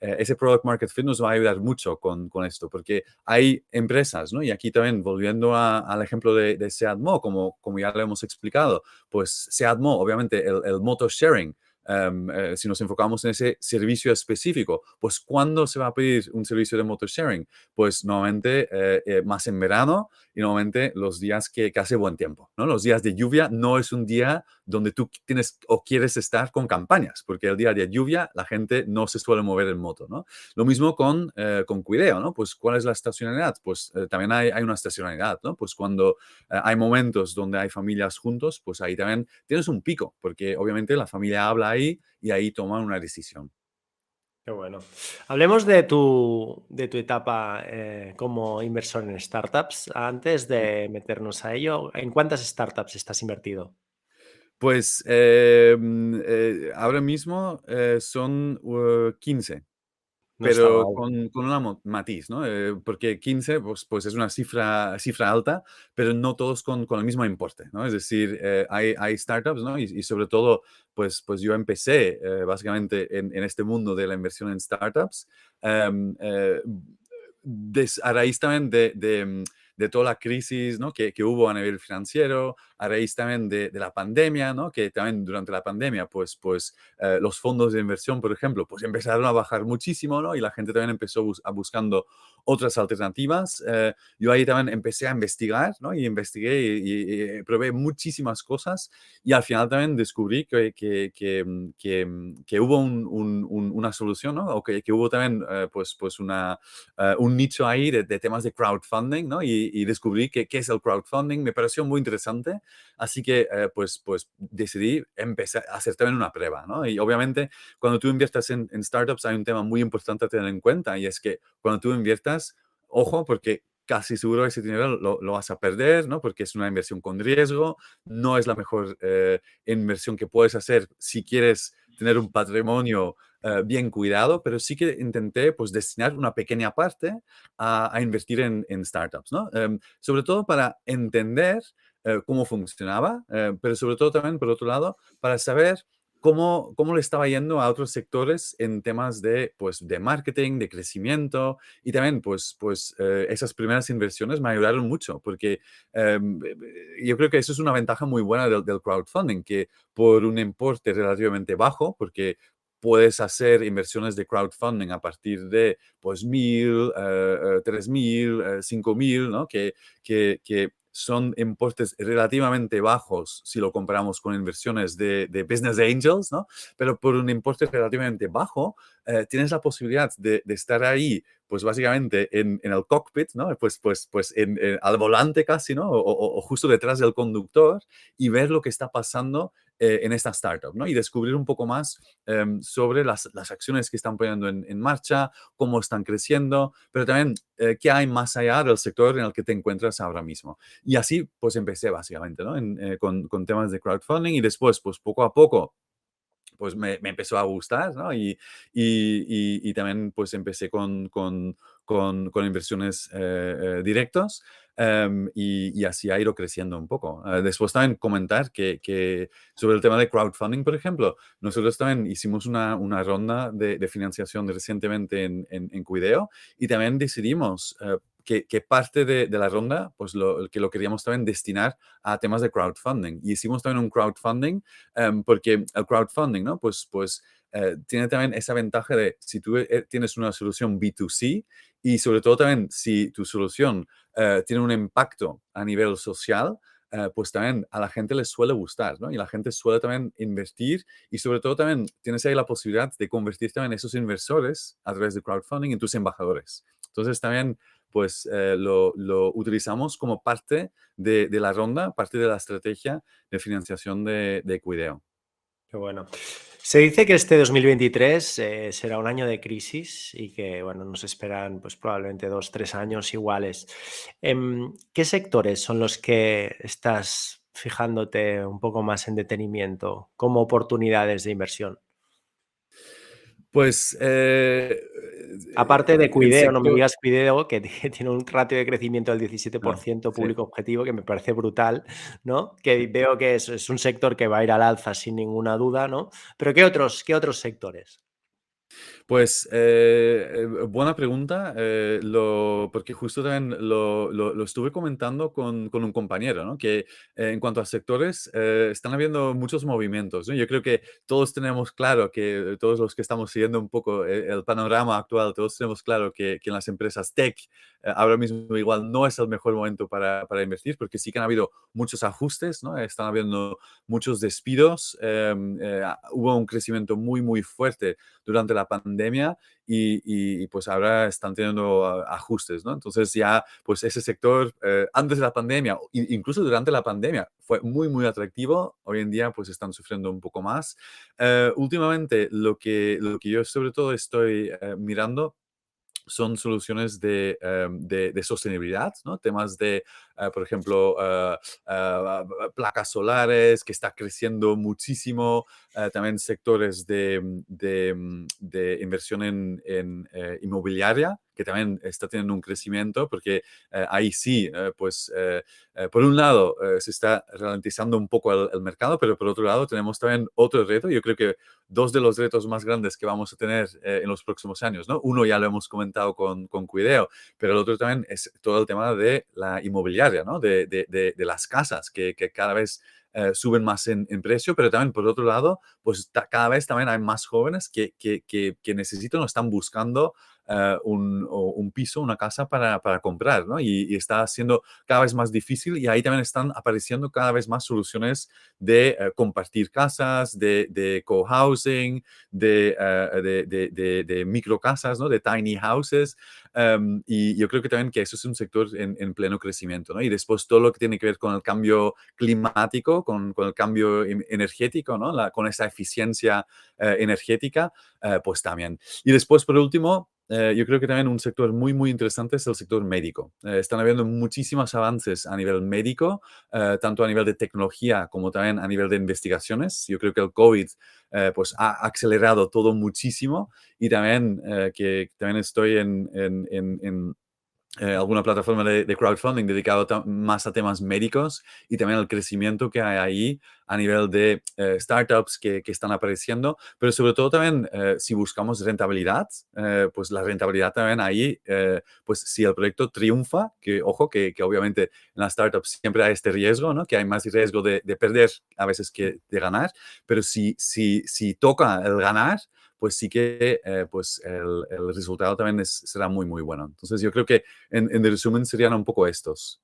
S2: eh, ese product market fit nos va a ayudar mucho con, con, esto, porque hay empresas, ¿no? Y aquí también, volviendo a, al ejemplo de, de Seatmo, como, como ya lo hemos explicado, pues Seatmo, obviamente, el, el motor sharing, em, eh, si nos enfocamos en ese servicio específico, pues ¿cuándo se va a pedir un servicio de motor sharing? Pues normalmente eh, eh, más en verano y normalmente los días que, que, hace buen tiempo, ¿no? Los días de lluvia no es un día donde tú tienes o quieres estar con campañas, porque el día de lluvia la gente no se suele mover en moto, ¿no? Lo mismo con, con Cuideo, ¿no? Pues ¿cuál es la estacionalidad? Pues también hay, hay, una estacionalidad, ¿no? Pues cuando hay momentos donde hay familias juntos, pues ahí también tienes un pico, porque obviamente la familia habla ahí y ahí toman una decisión.
S1: Qué bueno. Hablemos de tu, de tu etapa eh, como inversor en startups. Antes de meternos a ello, ¿en cuántas startups estás invertido?
S2: Pues eh, mm, eh, ahora mismo son 15 pero con, con, una matiz, ¿no? Eh, porque 15 pues, pues es una cifra, cifra alta, pero no todos con, con el mismo importe, ¿no? Es decir, eh, hay, hay, startups, ¿no? Y, sobre todo, pues, pues yo empecé eh, básicamente en, en, este mundo de la inversión en startups em, a raíz también de, de de toda la crisis ¿no? que, que, hubo a nivel financiero, a raíz también de, de, la pandemia, ¿no? que también durante la pandemia, pues, pues eh, los fondos de inversión, por ejemplo, pues empezaron a bajar muchísimo, ¿no? Y la gente también empezó bus a buscando otras alternativas. Eh, yo ahí también empecé a investigar, ¿no? Y investigué y, probé muchísimas cosas y al final también descubrí que, que, que, que hubo un, un, una solución, ¿no? O que, hubo también, eh, pues, pues una, un nicho ahí de, de, temas de crowdfunding, ¿no? Y, y, descubrí que, qué es el crowdfunding. Me pareció muy interesante, así que eh, pues, pues decidí empezar a hacer también una prueba. ¿no? Y obviamente cuando tú inviertas en, en startups hay un tema muy importante a tener en cuenta y es que cuando tú inviertas, ojo, porque casi seguro ese dinero lo, lo, vas a perder, ¿no? Porque es una inversión con riesgo, no es la mejor eh, inversión que puedes hacer si quieres tener un patrimonio eh, bien cuidado, pero sí que intenté pues destinar una pequeña parte a, a invertir en, en, startups, ¿no? Um, sobre todo para entender uh, cómo funcionaba, uh, pero sobre todo también, por otro lado, para saber cómo, cómo le estaba yendo a otros sectores en temas de, pues, de marketing, de crecimiento y también pues, pues eh, esas primeras inversiones me ayudaron mucho porque eh, yo creo que eso es una ventaja muy buena del, del, crowdfunding, que por un importe relativamente bajo, porque puedes hacer inversiones de crowdfunding a partir de pues mil, uh, tres mil, cinco mil, ¿no? Que, que, que, son importes relativamente bajos si lo comparamos con inversiones de, de business angels, ¿no? Pero por un importe relativamente bajo, eh, tienes la posibilidad de, estar ahí, pues básicamente en, el cockpit, ¿no? Pues, pues, pues en, en, al volante casi, ¿no? O, justo detrás del conductor y ver lo que está pasando eh, en esta startup, ¿no? Y descubrir un poco más eh, sobre las, acciones que están poniendo en, marcha, cómo están creciendo, pero también eh, qué hay más allá del sector en el que te encuentras ahora mismo. Y así, pues empecé básicamente, ¿no? Con, con temas de crowdfunding y después, pues poco a poco, pues me, empezó a gustar, ¿no? Y, y, y, también pues empecé con, con, con, con inversiones eh, eh, directas um, y, así ha ido creciendo un poco. Uh, después también comentar que, que, sobre el tema de crowdfunding, por ejemplo, nosotros también hicimos una, una ronda de, de, financiación recientemente en, en, en, Cuideo y también decidimos uh, que, que, parte de, de, la ronda, pues lo, que lo queríamos también destinar a temas de crowdfunding. Y hicimos también un crowdfunding, um, porque el crowdfunding, ¿no? Pues, pues eh, tiene también esa ventaja de si tú eh, tienes una solución B2C y sobre todo también si tu solución eh, tiene un impacto a nivel social, Uh, pues también a la gente les suele gustar, ¿no? Y la gente suele también invertir y sobre todo también tienes ahí la posibilidad de convertir también esos inversores a través de crowdfunding en tus embajadores. Entonces también pues eh, lo, lo, utilizamos como parte de, de, la ronda, parte de la estrategia de financiación de, de Cuideo.
S1: Qué bueno. Se dice que este 2023 eh, será un año de crisis y que bueno, nos esperan pues, probablemente dos, tres años iguales. Eh, ¿Qué sectores son los que estás fijándote un poco más en detenimiento como oportunidades de inversión?
S2: Pues eh,
S1: Aparte de Cuideo, sector... no me digas Cuideo, que tiene un ratio de crecimiento del 17% no, público sí. objetivo, que me parece brutal, ¿no? Que veo que es, es, un sector que va a ir al alza sin ninguna duda, ¿no? Pero ¿qué otros, qué otros sectores?
S2: Pues eh, eh, buena pregunta, eh, lo, porque justo también lo, lo- estuve comentando con, con un compañero, ¿no? Que en cuanto a sectores, están habiendo muchos movimientos. Yo creo que todos tenemos claro que todos los que estamos siguiendo un poco el, panorama actual, todos tenemos claro que, que en las empresas tech ahora mismo igual no es el mejor momento para, para invertir, porque sí que han habido muchos ajustes, ¿no? Están habiendo muchos despidos, em, hubo un crecimiento muy, muy fuerte durante la pandemia y, y, pues ahora están teniendo ajustes, ¿no? Entonces ya, pues ese sector, eh, antes de la pandemia, incluso durante la pandemia, fue muy, muy atractivo. Hoy en día, pues están sufriendo un poco más. Eh, últimamente, lo que, lo que yo sobre todo estoy eh, mirando son soluciones de, em, de- de sostenibilidad, ¿no? Temas de, eh, por ejemplo, eh, placas solares, que está creciendo muchísimo, también sectores de, mm, de, mm, de inversión en, en, inmobiliaria, que también está teniendo un crecimiento, porque ahí sí, pues, por un lado, se está ralentizando un poco el, el mercado, pero por otro lado tenemos también otro reto. Yo creo que dos de los retos más grandes que vamos a tener en los próximos años, ¿no? Uno ya lo hemos comentado con, con Cuideo, pero el otro también es todo el tema de la inmobiliaria, De, de- las casas, que, cada vez eh, suben más en, precio, pero también por otro lado, pues cada vez también hay más jóvenes que, que, que necesitan o están buscando eh, un, un piso, una casa para, para comprar, ¿no? Y, está siendo cada vez más difícil y ahí también están apareciendo cada vez más soluciones de eh, compartir casas, de, de co-housing, de, eh, de, de, de microcasas, ¿no? De tiny houses. Um, y yo creo que también que eso es un sector en, en, pleno crecimiento, ¿no? Y después todo lo que tiene que ver con el cambio climático, con, con el cambio energético, ¿no? Con esa eficiencia uh, energética, uh, pues también. Y después, por último, eh, yo creo que también un sector muy, muy interesante es el sector médico. Eh, están habiendo muchísimos avances a nivel médico, eh, tanto a nivel de tecnología como también a nivel de investigaciones. Yo creo que el COVID eh, pues ha acelerado todo muchísimo y también eh, que también estoy en, en, en, en eh, alguna plataforma de, de crowdfunding dedicado más a temas médicos y también el crecimiento que hay ahí a nivel de eh, startups que, que, están apareciendo, pero sobre todo también eh, si buscamos rentabilidad, eh, pues la rentabilidad también ahí, eh, pues si el proyecto triunfa, que ojo, que, que, obviamente en las startups siempre hay este riesgo, ¿no? que hay más riesgo de, de perder a veces que de ganar, pero si, si, si toca el ganar, pues sí que eh, pues el, el, resultado también será muy, muy bueno. Entonces yo creo que en, en resumen serían un poco estos.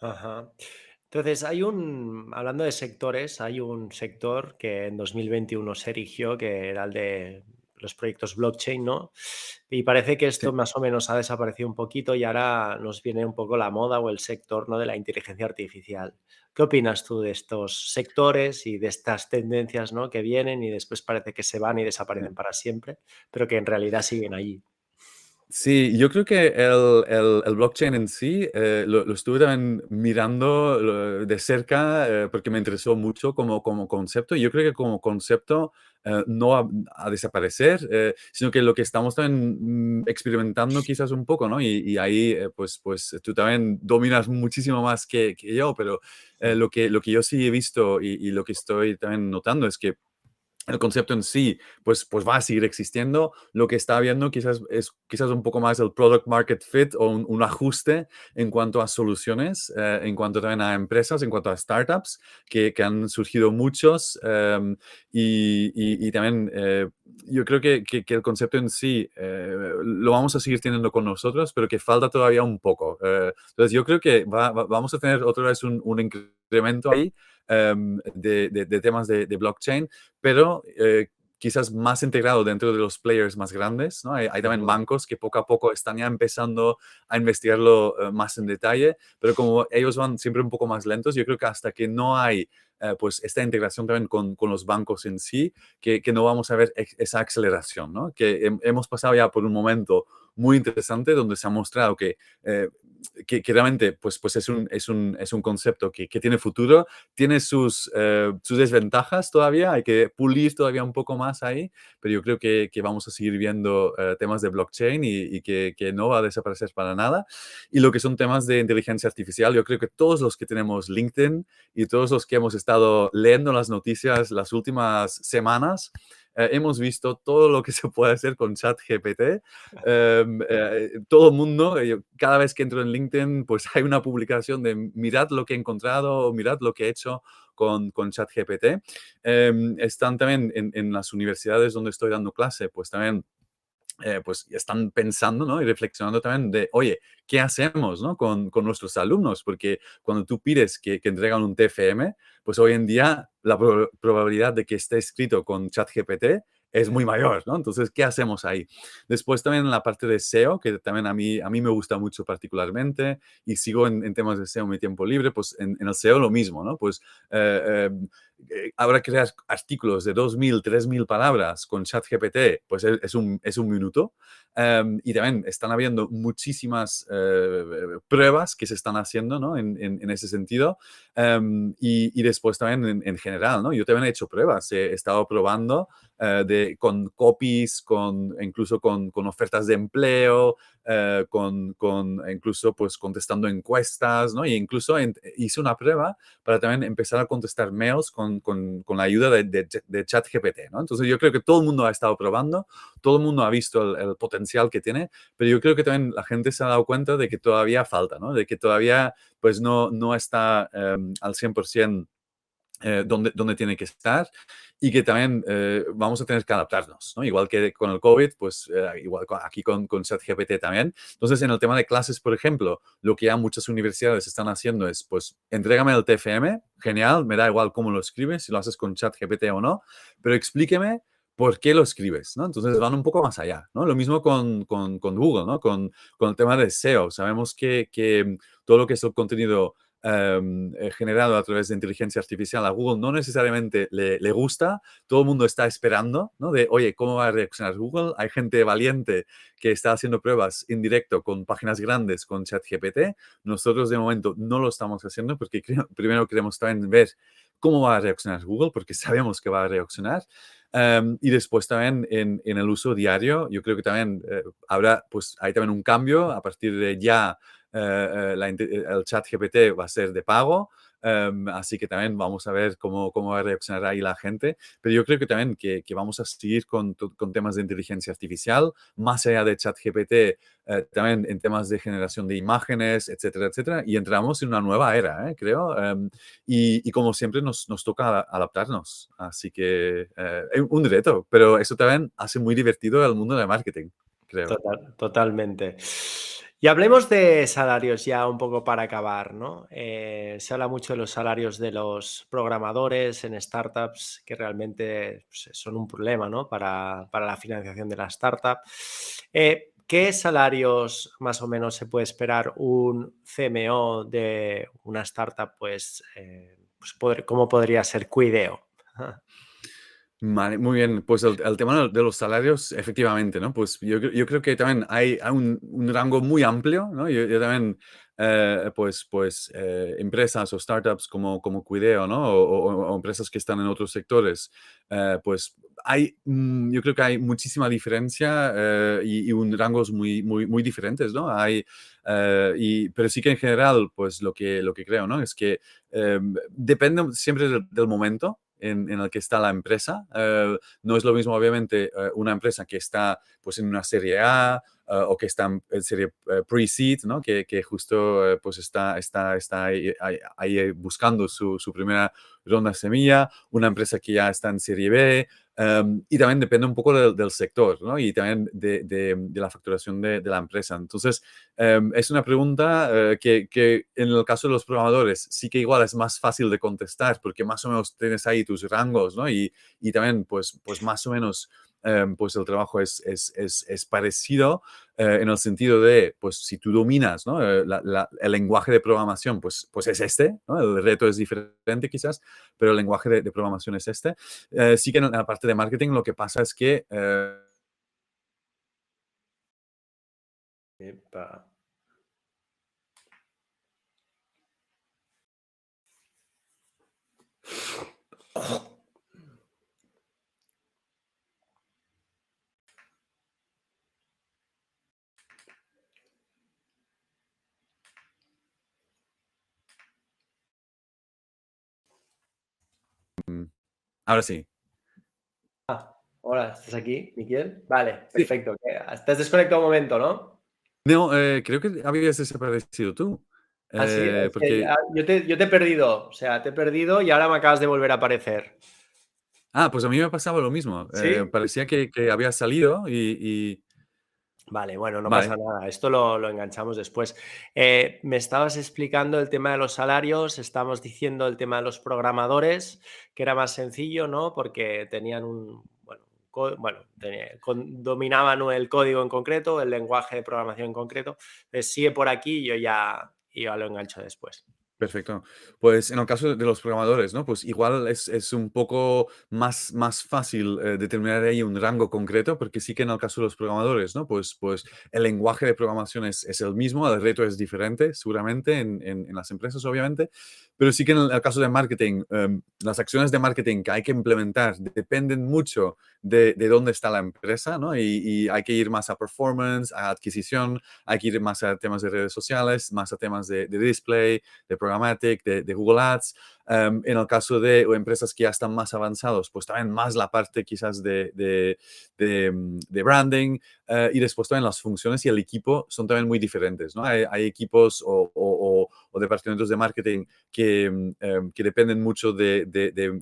S1: Ajá. Entonces, hay un, hablando de sectores, hay un sector que en 2021 se erigió, que era el de los proyectos blockchain, ¿no? Y parece que esto sí. más o menos ha desaparecido un poquito y ahora nos viene un poco la moda o el sector, ¿no? De la inteligencia artificial. ¿Qué opinas tú de estos sectores y de estas tendencias, ¿no? Que vienen y después parece que se van y desaparecen para siempre, pero que en realidad siguen allí.
S2: Sí, yo creo que el, el, el blockchain en sí eh, lo, lo, estuve también mirando de cerca eh, porque me interesó mucho como, como concepto. Y yo creo que como concepto eh, no va a desaparecer, eh, sino que lo que estamos también mm, experimentando quizás un poco, ¿no? Y, y ahí, eh, pues, pues tú también dominas muchísimo más que, que yo, pero lo, que, lo que yo sí he visto y, y lo que estoy también notando es que el concepto en sí, pues, pues va a seguir existiendo. Lo que está habiendo quizás es quizás un poco más el product market fit o un, ajuste en cuanto a soluciones, eh, en cuanto también a empresas, en cuanto a startups, que, que han surgido muchos. Um, y, y, también eh, yo creo que, que, el concepto en sí eh, lo vamos a seguir teniendo con nosotros, pero que falta todavía un poco. Entonces yo creo que va, vamos a tener otra vez un, un incremento ahí. Um, de, de, de, temas de, de blockchain, pero eh, quizás más integrado dentro de los players más grandes. ¿no? Hay, hay, también bancos que poco a poco están ya empezando a investigarlo uh, más en detalle, pero como ellos van siempre un poco más lentos, yo creo que hasta que no hay uh, pues esta integración también con, con, los bancos en sí, que, que no vamos a ver esa aceleración, ¿no? que he, hemos pasado ya por un momento muy interesante donde se ha mostrado que, eh, que, que, realmente pues, pues es, un, es, un, es un concepto que, que tiene futuro, tiene sus, eh, sus desventajas todavía, hay que pulir todavía un poco más ahí, pero yo creo que, que vamos a seguir viendo eh, temas de blockchain y, y que, que, no va a desaparecer para nada. Y lo que son temas de inteligencia artificial, yo creo que todos los que tenemos LinkedIn y todos los que hemos estado leyendo las noticias las últimas semanas, eh, hemos visto todo lo que se puede hacer con ChatGPT. Em, eh, todo el mundo, cada vez que entro en LinkedIn, pues hay una publicación de mirad lo que he encontrado mirad lo que he hecho con, con ChatGPT. Em, están también en, en las universidades donde estoy dando clase, pues también eh, pues están pensando ¿no? y reflexionando también de, oye, ¿qué hacemos ¿no? con, con, nuestros alumnos? Porque cuando tú pides que, que, entregan un TFM, pues hoy en día la probabilidad de que esté escrito con ChatGPT es muy mayor, ¿no? Entonces, ¿qué hacemos ahí? Después también en la parte de SEO, que también a mí, a mí me gusta mucho particularmente y sigo en, en temas de SEO mi tiempo libre, pues en, el SEO lo mismo, ¿no? Pues eh, eh, ahora crear artículos de 2.000, 3.000 palabras con ChatGPT, pues es, un, es un minuto. Um, y también están habiendo muchísimas uh, pruebas que se están haciendo ¿no? en, en, en, ese sentido. Um, y, y, después también en, en, general, ¿no? Yo también he hecho pruebas, he estado probando uh, de, con copies, con, incluso con, con ofertas de empleo, uh, con, con, incluso pues contestando encuestas, ¿no? Y incluso hice una prueba para también empezar a contestar mails con con, la ayuda de, de, de ChatGPT, ¿no? Entonces yo creo que todo el mundo ha estado probando, todo el mundo ha visto el, potencial que tiene, pero yo creo que también la gente se ha dado cuenta de que todavía falta, ¿no? De que todavía pues no, no está um, al 100% eh, donde, tiene que estar y que también eh, vamos a tener que adaptarnos, ¿no? Igual que con el COVID, pues eh, igual aquí con, con ChatGPT también. Entonces, en el tema de clases, por ejemplo, lo que ya muchas universidades están haciendo es, pues, entrégame el TFM, genial, me da igual cómo lo escribes, si lo haces con ChatGPT o no, pero explíqueme por qué lo escribes, ¿no? Entonces van un poco más allá, ¿no? Lo mismo con, con, con Google, ¿no? Con, con, el tema de SEO. Sabemos que, que todo lo que es el contenido Um, generado a través de inteligencia artificial a Google no necesariamente le, le, gusta, todo el mundo está esperando, ¿no? De, oye, ¿cómo va a reaccionar Google? Hay gente valiente que está haciendo pruebas en directo con páginas grandes con ChatGPT. Nosotros de momento no lo estamos haciendo porque primero queremos también ver cómo va a reaccionar Google, porque sabemos que va a reaccionar. Um, y después también en, en, el uso diario, yo creo que también eh, habrá, pues hay también un cambio a partir de ya la, el chat GPT va a ser de pago, um, así que también vamos a ver cómo, cómo va a reaccionar ahí la gente, pero yo creo que también que, que vamos a seguir con, con, temas de inteligencia artificial, más allá de chat GPT, eh, también en temas de generación de imágenes, etcétera, etcétera, y entramos en una nueva era, ¿eh? creo, um, y, y, como siempre nos, nos toca adaptarnos, así que es un reto, pero eso también hace muy divertido el mundo de marketing. Creo.
S1: Total, totalmente. Y hablemos de salarios ya un poco para acabar, ¿no? Eh, se habla mucho de los salarios de los programadores en startups que realmente pues, son un problema, ¿no? Para, para, la financiación de la startup. Eh, ¿Qué salarios más o menos se puede esperar un CMO de una startup? Pues, eh, pues ¿cómo podría ser Cuideo?
S2: Vale, muy bien. Pues el, el, tema de los salarios, efectivamente, ¿no? Pues yo, yo creo que también hay, hay un, un, rango muy amplio, ¿no? Yo, yo también, eh, pues, pues eh, empresas o startups como, como Cuideo, ¿no? O, o, o, empresas que están en otros sectores, eh, pues hay, mm, yo creo que hay muchísima diferencia eh, y, y, un rangos muy, muy, muy diferentes, ¿no? Hay, eh, y, pero sí que en general, pues lo que, lo que creo, ¿no? Es que depende siempre del, del momento, en, el que está la empresa. Uh, no es lo mismo, obviamente, uh, una empresa que está pues, en una serie A uh, o que está en serie pre-seed, ¿no? que, que justo pues, está, está, está ahí, ahí buscando su, su, primera ronda semilla, una empresa que ya está en serie B. Um, y también depende un poco de, del sector ¿no? y también de, de, de la facturación de, la empresa. Entonces, um, es una pregunta uh, que, que, en el caso de los programadores sí que igual es más fácil de contestar porque más o menos tienes ahí tus rangos ¿no? y, y también pues, pues más o menos Um, pues el trabajo es, es, es, es parecido uh, en el sentido de, pues si tú dominas ¿no? la, el lenguaje de programación, pues, pues es este, el reto es diferente quizás, pero el lenguaje de, programación es este. Uh, sí que en la parte de marketing lo que pasa es que...
S1: Epa.
S2: Ahora sí.
S1: Ah, Hola, ¿estás aquí, Miquel? Vale,
S2: Sí.
S1: perfecto. Estás desconectado un momento, ¿no?
S2: No, eh, creo que habías desaparecido tú.
S1: Ah, sí,
S2: Eh, porque,
S1: yo te, yo te he perdido, o sea, te he perdido y ahora me acabas de volver a aparecer.
S2: ah, pues a mí me pasaba lo mismo. Eh,
S1: ¿Sí?
S2: parecía que, que había salido y, y-
S1: Vale, bueno, no pasa nada, esto lo, lo enganchamos después. Eh, me estabas explicando el tema de los salarios, estábamos diciendo el tema de los programadores, que era más sencillo, ¿no? Porque tenían un, bueno, bueno, tenía- con- dominaban el código en concreto, el lenguaje de programación en concreto. Entonces, sigue por aquí y yo ya, y ya lo engancho después.
S2: Perfecto. Pues en el caso de los programadores, ¿no? Pues igual es, es un poco más, más fácil eh, determinar ahí un rango concreto, porque sí que en el caso de los programadores, ¿no? Pues, pues el lenguaje de programación es, es el mismo, el reto es diferente, seguramente, en, en- las empresas, obviamente, pero sí que en el, el caso de marketing, em, las acciones de marketing que hay que implementar dependen mucho de, de dónde está la empresa, ¿no? Y, hay que ir más a performance, a adquisición, hay que ir más a temas de redes sociales, más a temas de, de display de Programmatic, de, de Google Ads. Um, en el caso de empresas que ya están más avanzados, pues también más la parte quizás de, de, de, de branding uh, y después también las funciones y el equipo son también muy diferentes. ¿no? Hay, hay equipos o, o, o, departamentos de marketing que, um, que dependen mucho de,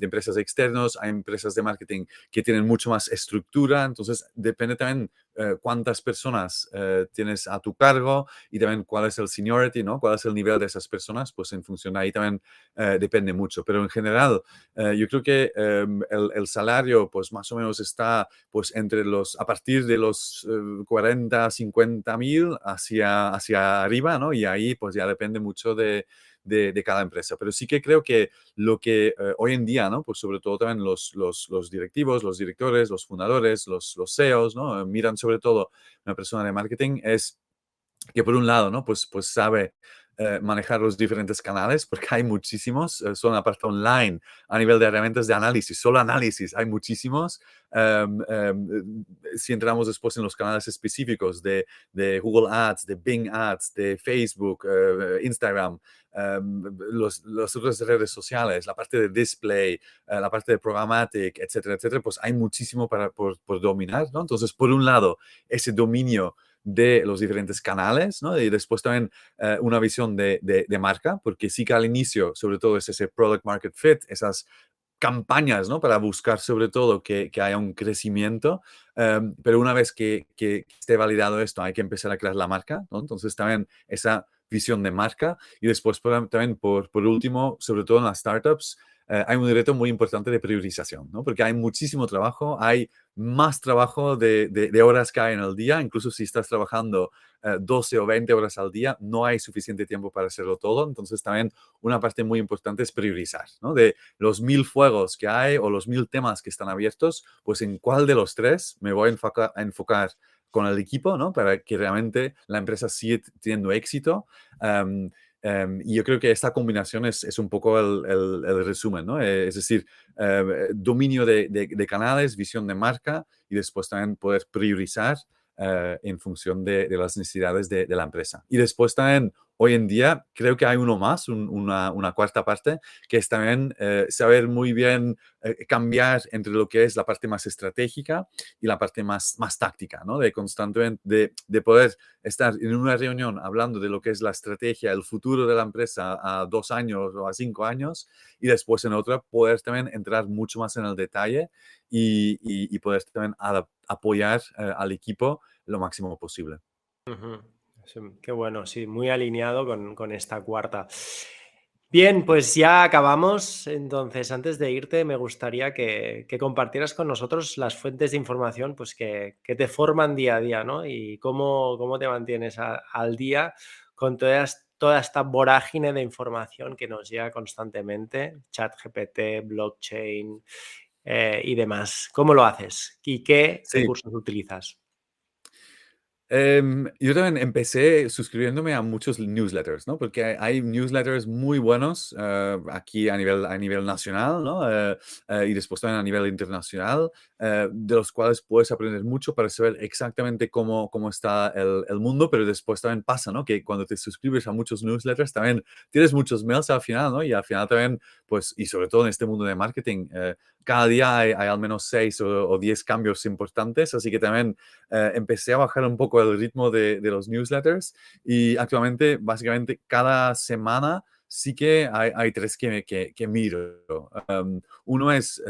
S2: empresas externas, hay empresas de marketing que tienen mucho más estructura, entonces depende también uh, cuántas personas uh, tienes a tu cargo y también cuál es el seniority, ¿no? cuál es el nivel de esas personas, pues en función ahí también uh, depende mucho. Pero en general, uh, yo creo que um, el, el, salario, pues más o menos está pues entre los, a partir de los uh, 40, 50 mil hacia, hacia arriba, ¿no? Y ahí pues ya depende mucho de, de, cada empresa. Pero sí que creo que lo que uh, hoy en día, ¿no? Pues sobre todo también los, los, los directivos, los directores, los fundadores, los, los CEOs, ¿no? Miran sobre todo una persona de marketing es que por un lado, ¿no? Pues, pues sabe eh, manejar los diferentes canales, porque hay muchísimos, eh, solo la parte online, a nivel de herramientas de análisis, solo análisis, hay muchísimos. Um, um, si entramos después en los canales específicos de, de Google Ads, de Bing Ads, de Facebook, uh, Instagram, um, los, las otras redes sociales, la parte de display, la parte de programmatic, etcétera, etcétera, pues hay muchísimo para, por, por dominar, ¿no? Entonces, por un lado, ese dominio de los diferentes canales, ¿no? Y después también uh, una visión de, de, marca, porque sí que al inicio, sobre todo, es ese product market fit, esas campañas, ¿no? Para buscar sobre todo que, que haya un crecimiento, um, pero una vez que, que, esté validado esto, hay que empezar a crear la marca, ¿no? Entonces también esa visión de marca y después también por, por último, sobre todo en las startups, Uh, hay un reto muy importante de priorización, ¿no? Porque hay muchísimo trabajo, hay más trabajo de, de, de, horas que hay en el día, incluso si estás trabajando uh, 12 o 20 horas al día, no hay suficiente tiempo para hacerlo todo. Entonces también una parte muy importante es priorizar, ¿no? De los mil fuegos que hay o los mil temas que están abiertos, pues en cuál de los tres me voy a enfocar, a enfocar con el equipo, ¿no? Para que realmente la empresa siga teniendo éxito. Um, Um, y yo creo que esta combinación es, es un poco el, resumen, ¿no? Eh, es decir, uh, dominio de, de, de, canales, visión de marca y después también poder priorizar uh, en función de, de las necesidades de, la empresa. Y después también, hoy en día, creo que hay uno más, un, una, una, cuarta parte, que es también uh, saber muy bien cambiar entre lo que es la parte más estratégica y la parte más, más táctica, ¿no? De constantemente, de, de poder estar en una reunión hablando de lo que es la estrategia, el futuro de la empresa a dos años o a cinco años y después en otra poder también entrar mucho más en el detalle y, y, y poder también apoyar uh, al equipo lo máximo posible.
S1: Qué bueno, sí, muy alineado con, esta cuarta. Bien, pues ya acabamos. Entonces, antes de irte, me gustaría que, compartieras con nosotros las fuentes de información pues, que, te forman día a día, ¿no? Y cómo, te mantienes al día con toda, toda esta vorágine de información que nos llega constantemente, chat GPT, blockchain eh, y demás. ¿Cómo lo haces? ¿Y qué
S2: Sí.
S1: recursos utilizas?
S2: Em, yo también empecé suscribiéndome a muchos newsletters, ¿no? Porque hay, hay newsletters muy buenos eh, aquí a nivel, a nivel nacional, ¿no? Eh, eh, y después también a nivel internacional, de los cuales puedes aprender mucho para saber exactamente cómo, cómo está el, el mundo, pero después también pasa, ¿no? Que cuando te suscribes a muchos newsletters también tienes muchos mails al final, ¿no? Y al final también pues, y sobre todo en este mundo de marketing, cada día hay, al menos seis o, diez cambios importantes, así que también eh, empecé a bajar un poco el ritmo de, los newsletters y actualmente, básicamente, cada semana sí que hay, tres que, que, miro. Um, uno es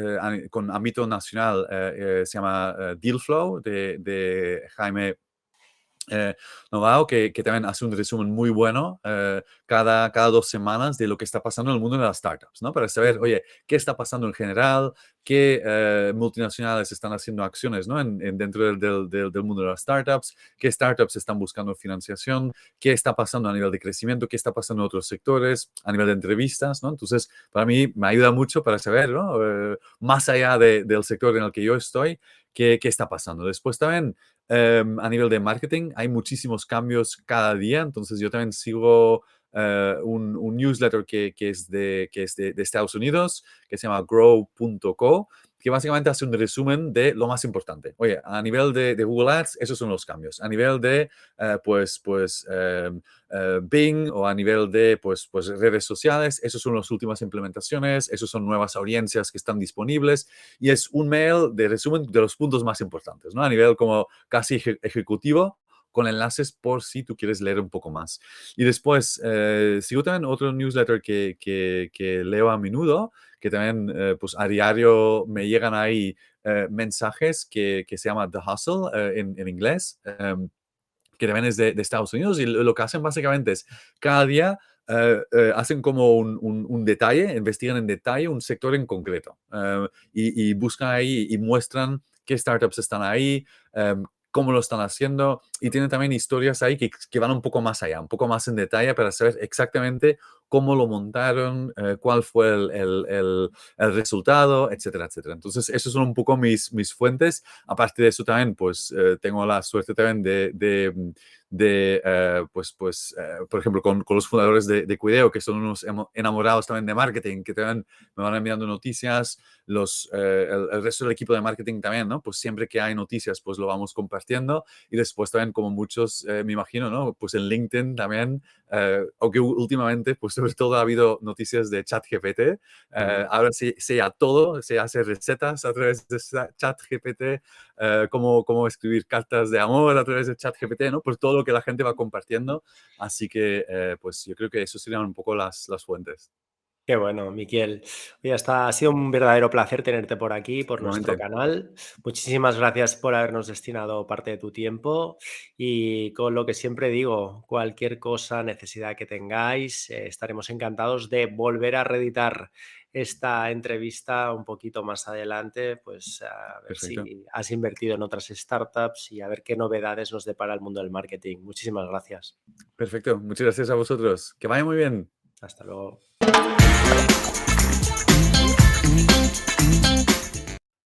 S2: con ámbito nacional, se llama Dealflow de, de Jaime eh, Novao, que, que, también hace un resumen muy bueno eh, cada, cada dos semanas de lo que está pasando en el mundo de las startups, ¿no? Para saber, oye, qué está pasando en general, qué eh, multinacionales están haciendo acciones ¿no? en, dentro del, del, del, mundo de las startups, qué startups están buscando financiación, qué está pasando a nivel de crecimiento, qué está pasando en otros sectores, a nivel de entrevistas, ¿no? Entonces, para mí me ayuda mucho para saber, ¿no? Eh, más allá de, del sector en el que yo estoy, qué, qué está pasando. Después también Em, a nivel de marketing hay muchísimos cambios cada día, entonces yo también sigo eh, un, newsletter que, que, es, de, que es de, de, Estados Unidos, que se llama grow.co, que básicamente hace un resumen de lo más importante. Oye, a nivel de, Google Ads, esos son los cambios. A nivel de, eh, pues, pues, em, eh, Bing o a nivel de, pues, pues, redes sociales, esos son las últimas implementaciones, esos son nuevas audiencias que están disponibles y es un mail de resumen de los puntos más importantes, ¿no? A nivel como casi ejecutivo, con enlaces por si tú quieres leer un poco más. Y después, eh, también otro newsletter que, que, que leo a menudo, que también eh, pues a diario me llegan ahí eh, mensajes que, que, se llama The Hustle eh, en, en, inglés, em, que también es de, de, Estados Unidos y lo que hacen básicamente es cada día hacen como un, un, detalle, investigan en detalle un sector en concreto y, y, buscan ahí y muestran qué startups están ahí, em, cómo lo están haciendo y tienen también historias ahí que, que, van un poco más allá, un poco más en detalle para saber exactamente cómo lo montaron, eh, cuál fue el, el, el, resultado, etcétera, etcétera. Entonces, esos son un poco mis, mis fuentes. Aparte de eso también, pues eh, tengo la suerte también de, de, de eh, pues, pues por ejemplo, con, con, los fundadores de, de Cuideo, que son unos enamorados también de marketing, que también me van enviando noticias, los, el, resto del equipo de marketing también, ¿no? Pues siempre que hay noticias, pues lo vamos compartiendo y después también, como muchos, me imagino, ¿no? Pues en LinkedIn también, aunque últimamente, pues sobre todo ha habido noticias de ChatGPT. Eh, ahora sí, sea todo, se hace recetas a través de ChatGPT, eh, cómo, cómo escribir cartas de amor a través de ChatGPT, ¿no? Por todo lo que la gente va compartiendo. Así que, eh, pues yo creo que eso serían un poco las, las fuentes.
S1: Qué bueno, Miquel. Oye, hasta, ha sido un verdadero placer tenerte por aquí, por nuestro canal. Muchísimas gracias por habernos destinado parte de tu tiempo y con lo que siempre digo, cualquier cosa, necesidad que tengáis, eh, estaremos encantados de volver a reeditar esta entrevista un poquito más adelante, pues a ver si has invertido en otras startups y a ver qué novedades nos depara el mundo del marketing. Muchísimas gracias.
S2: Perfecto, muchas gracias a vosotros. Que vaya muy bien.
S1: Hasta luego.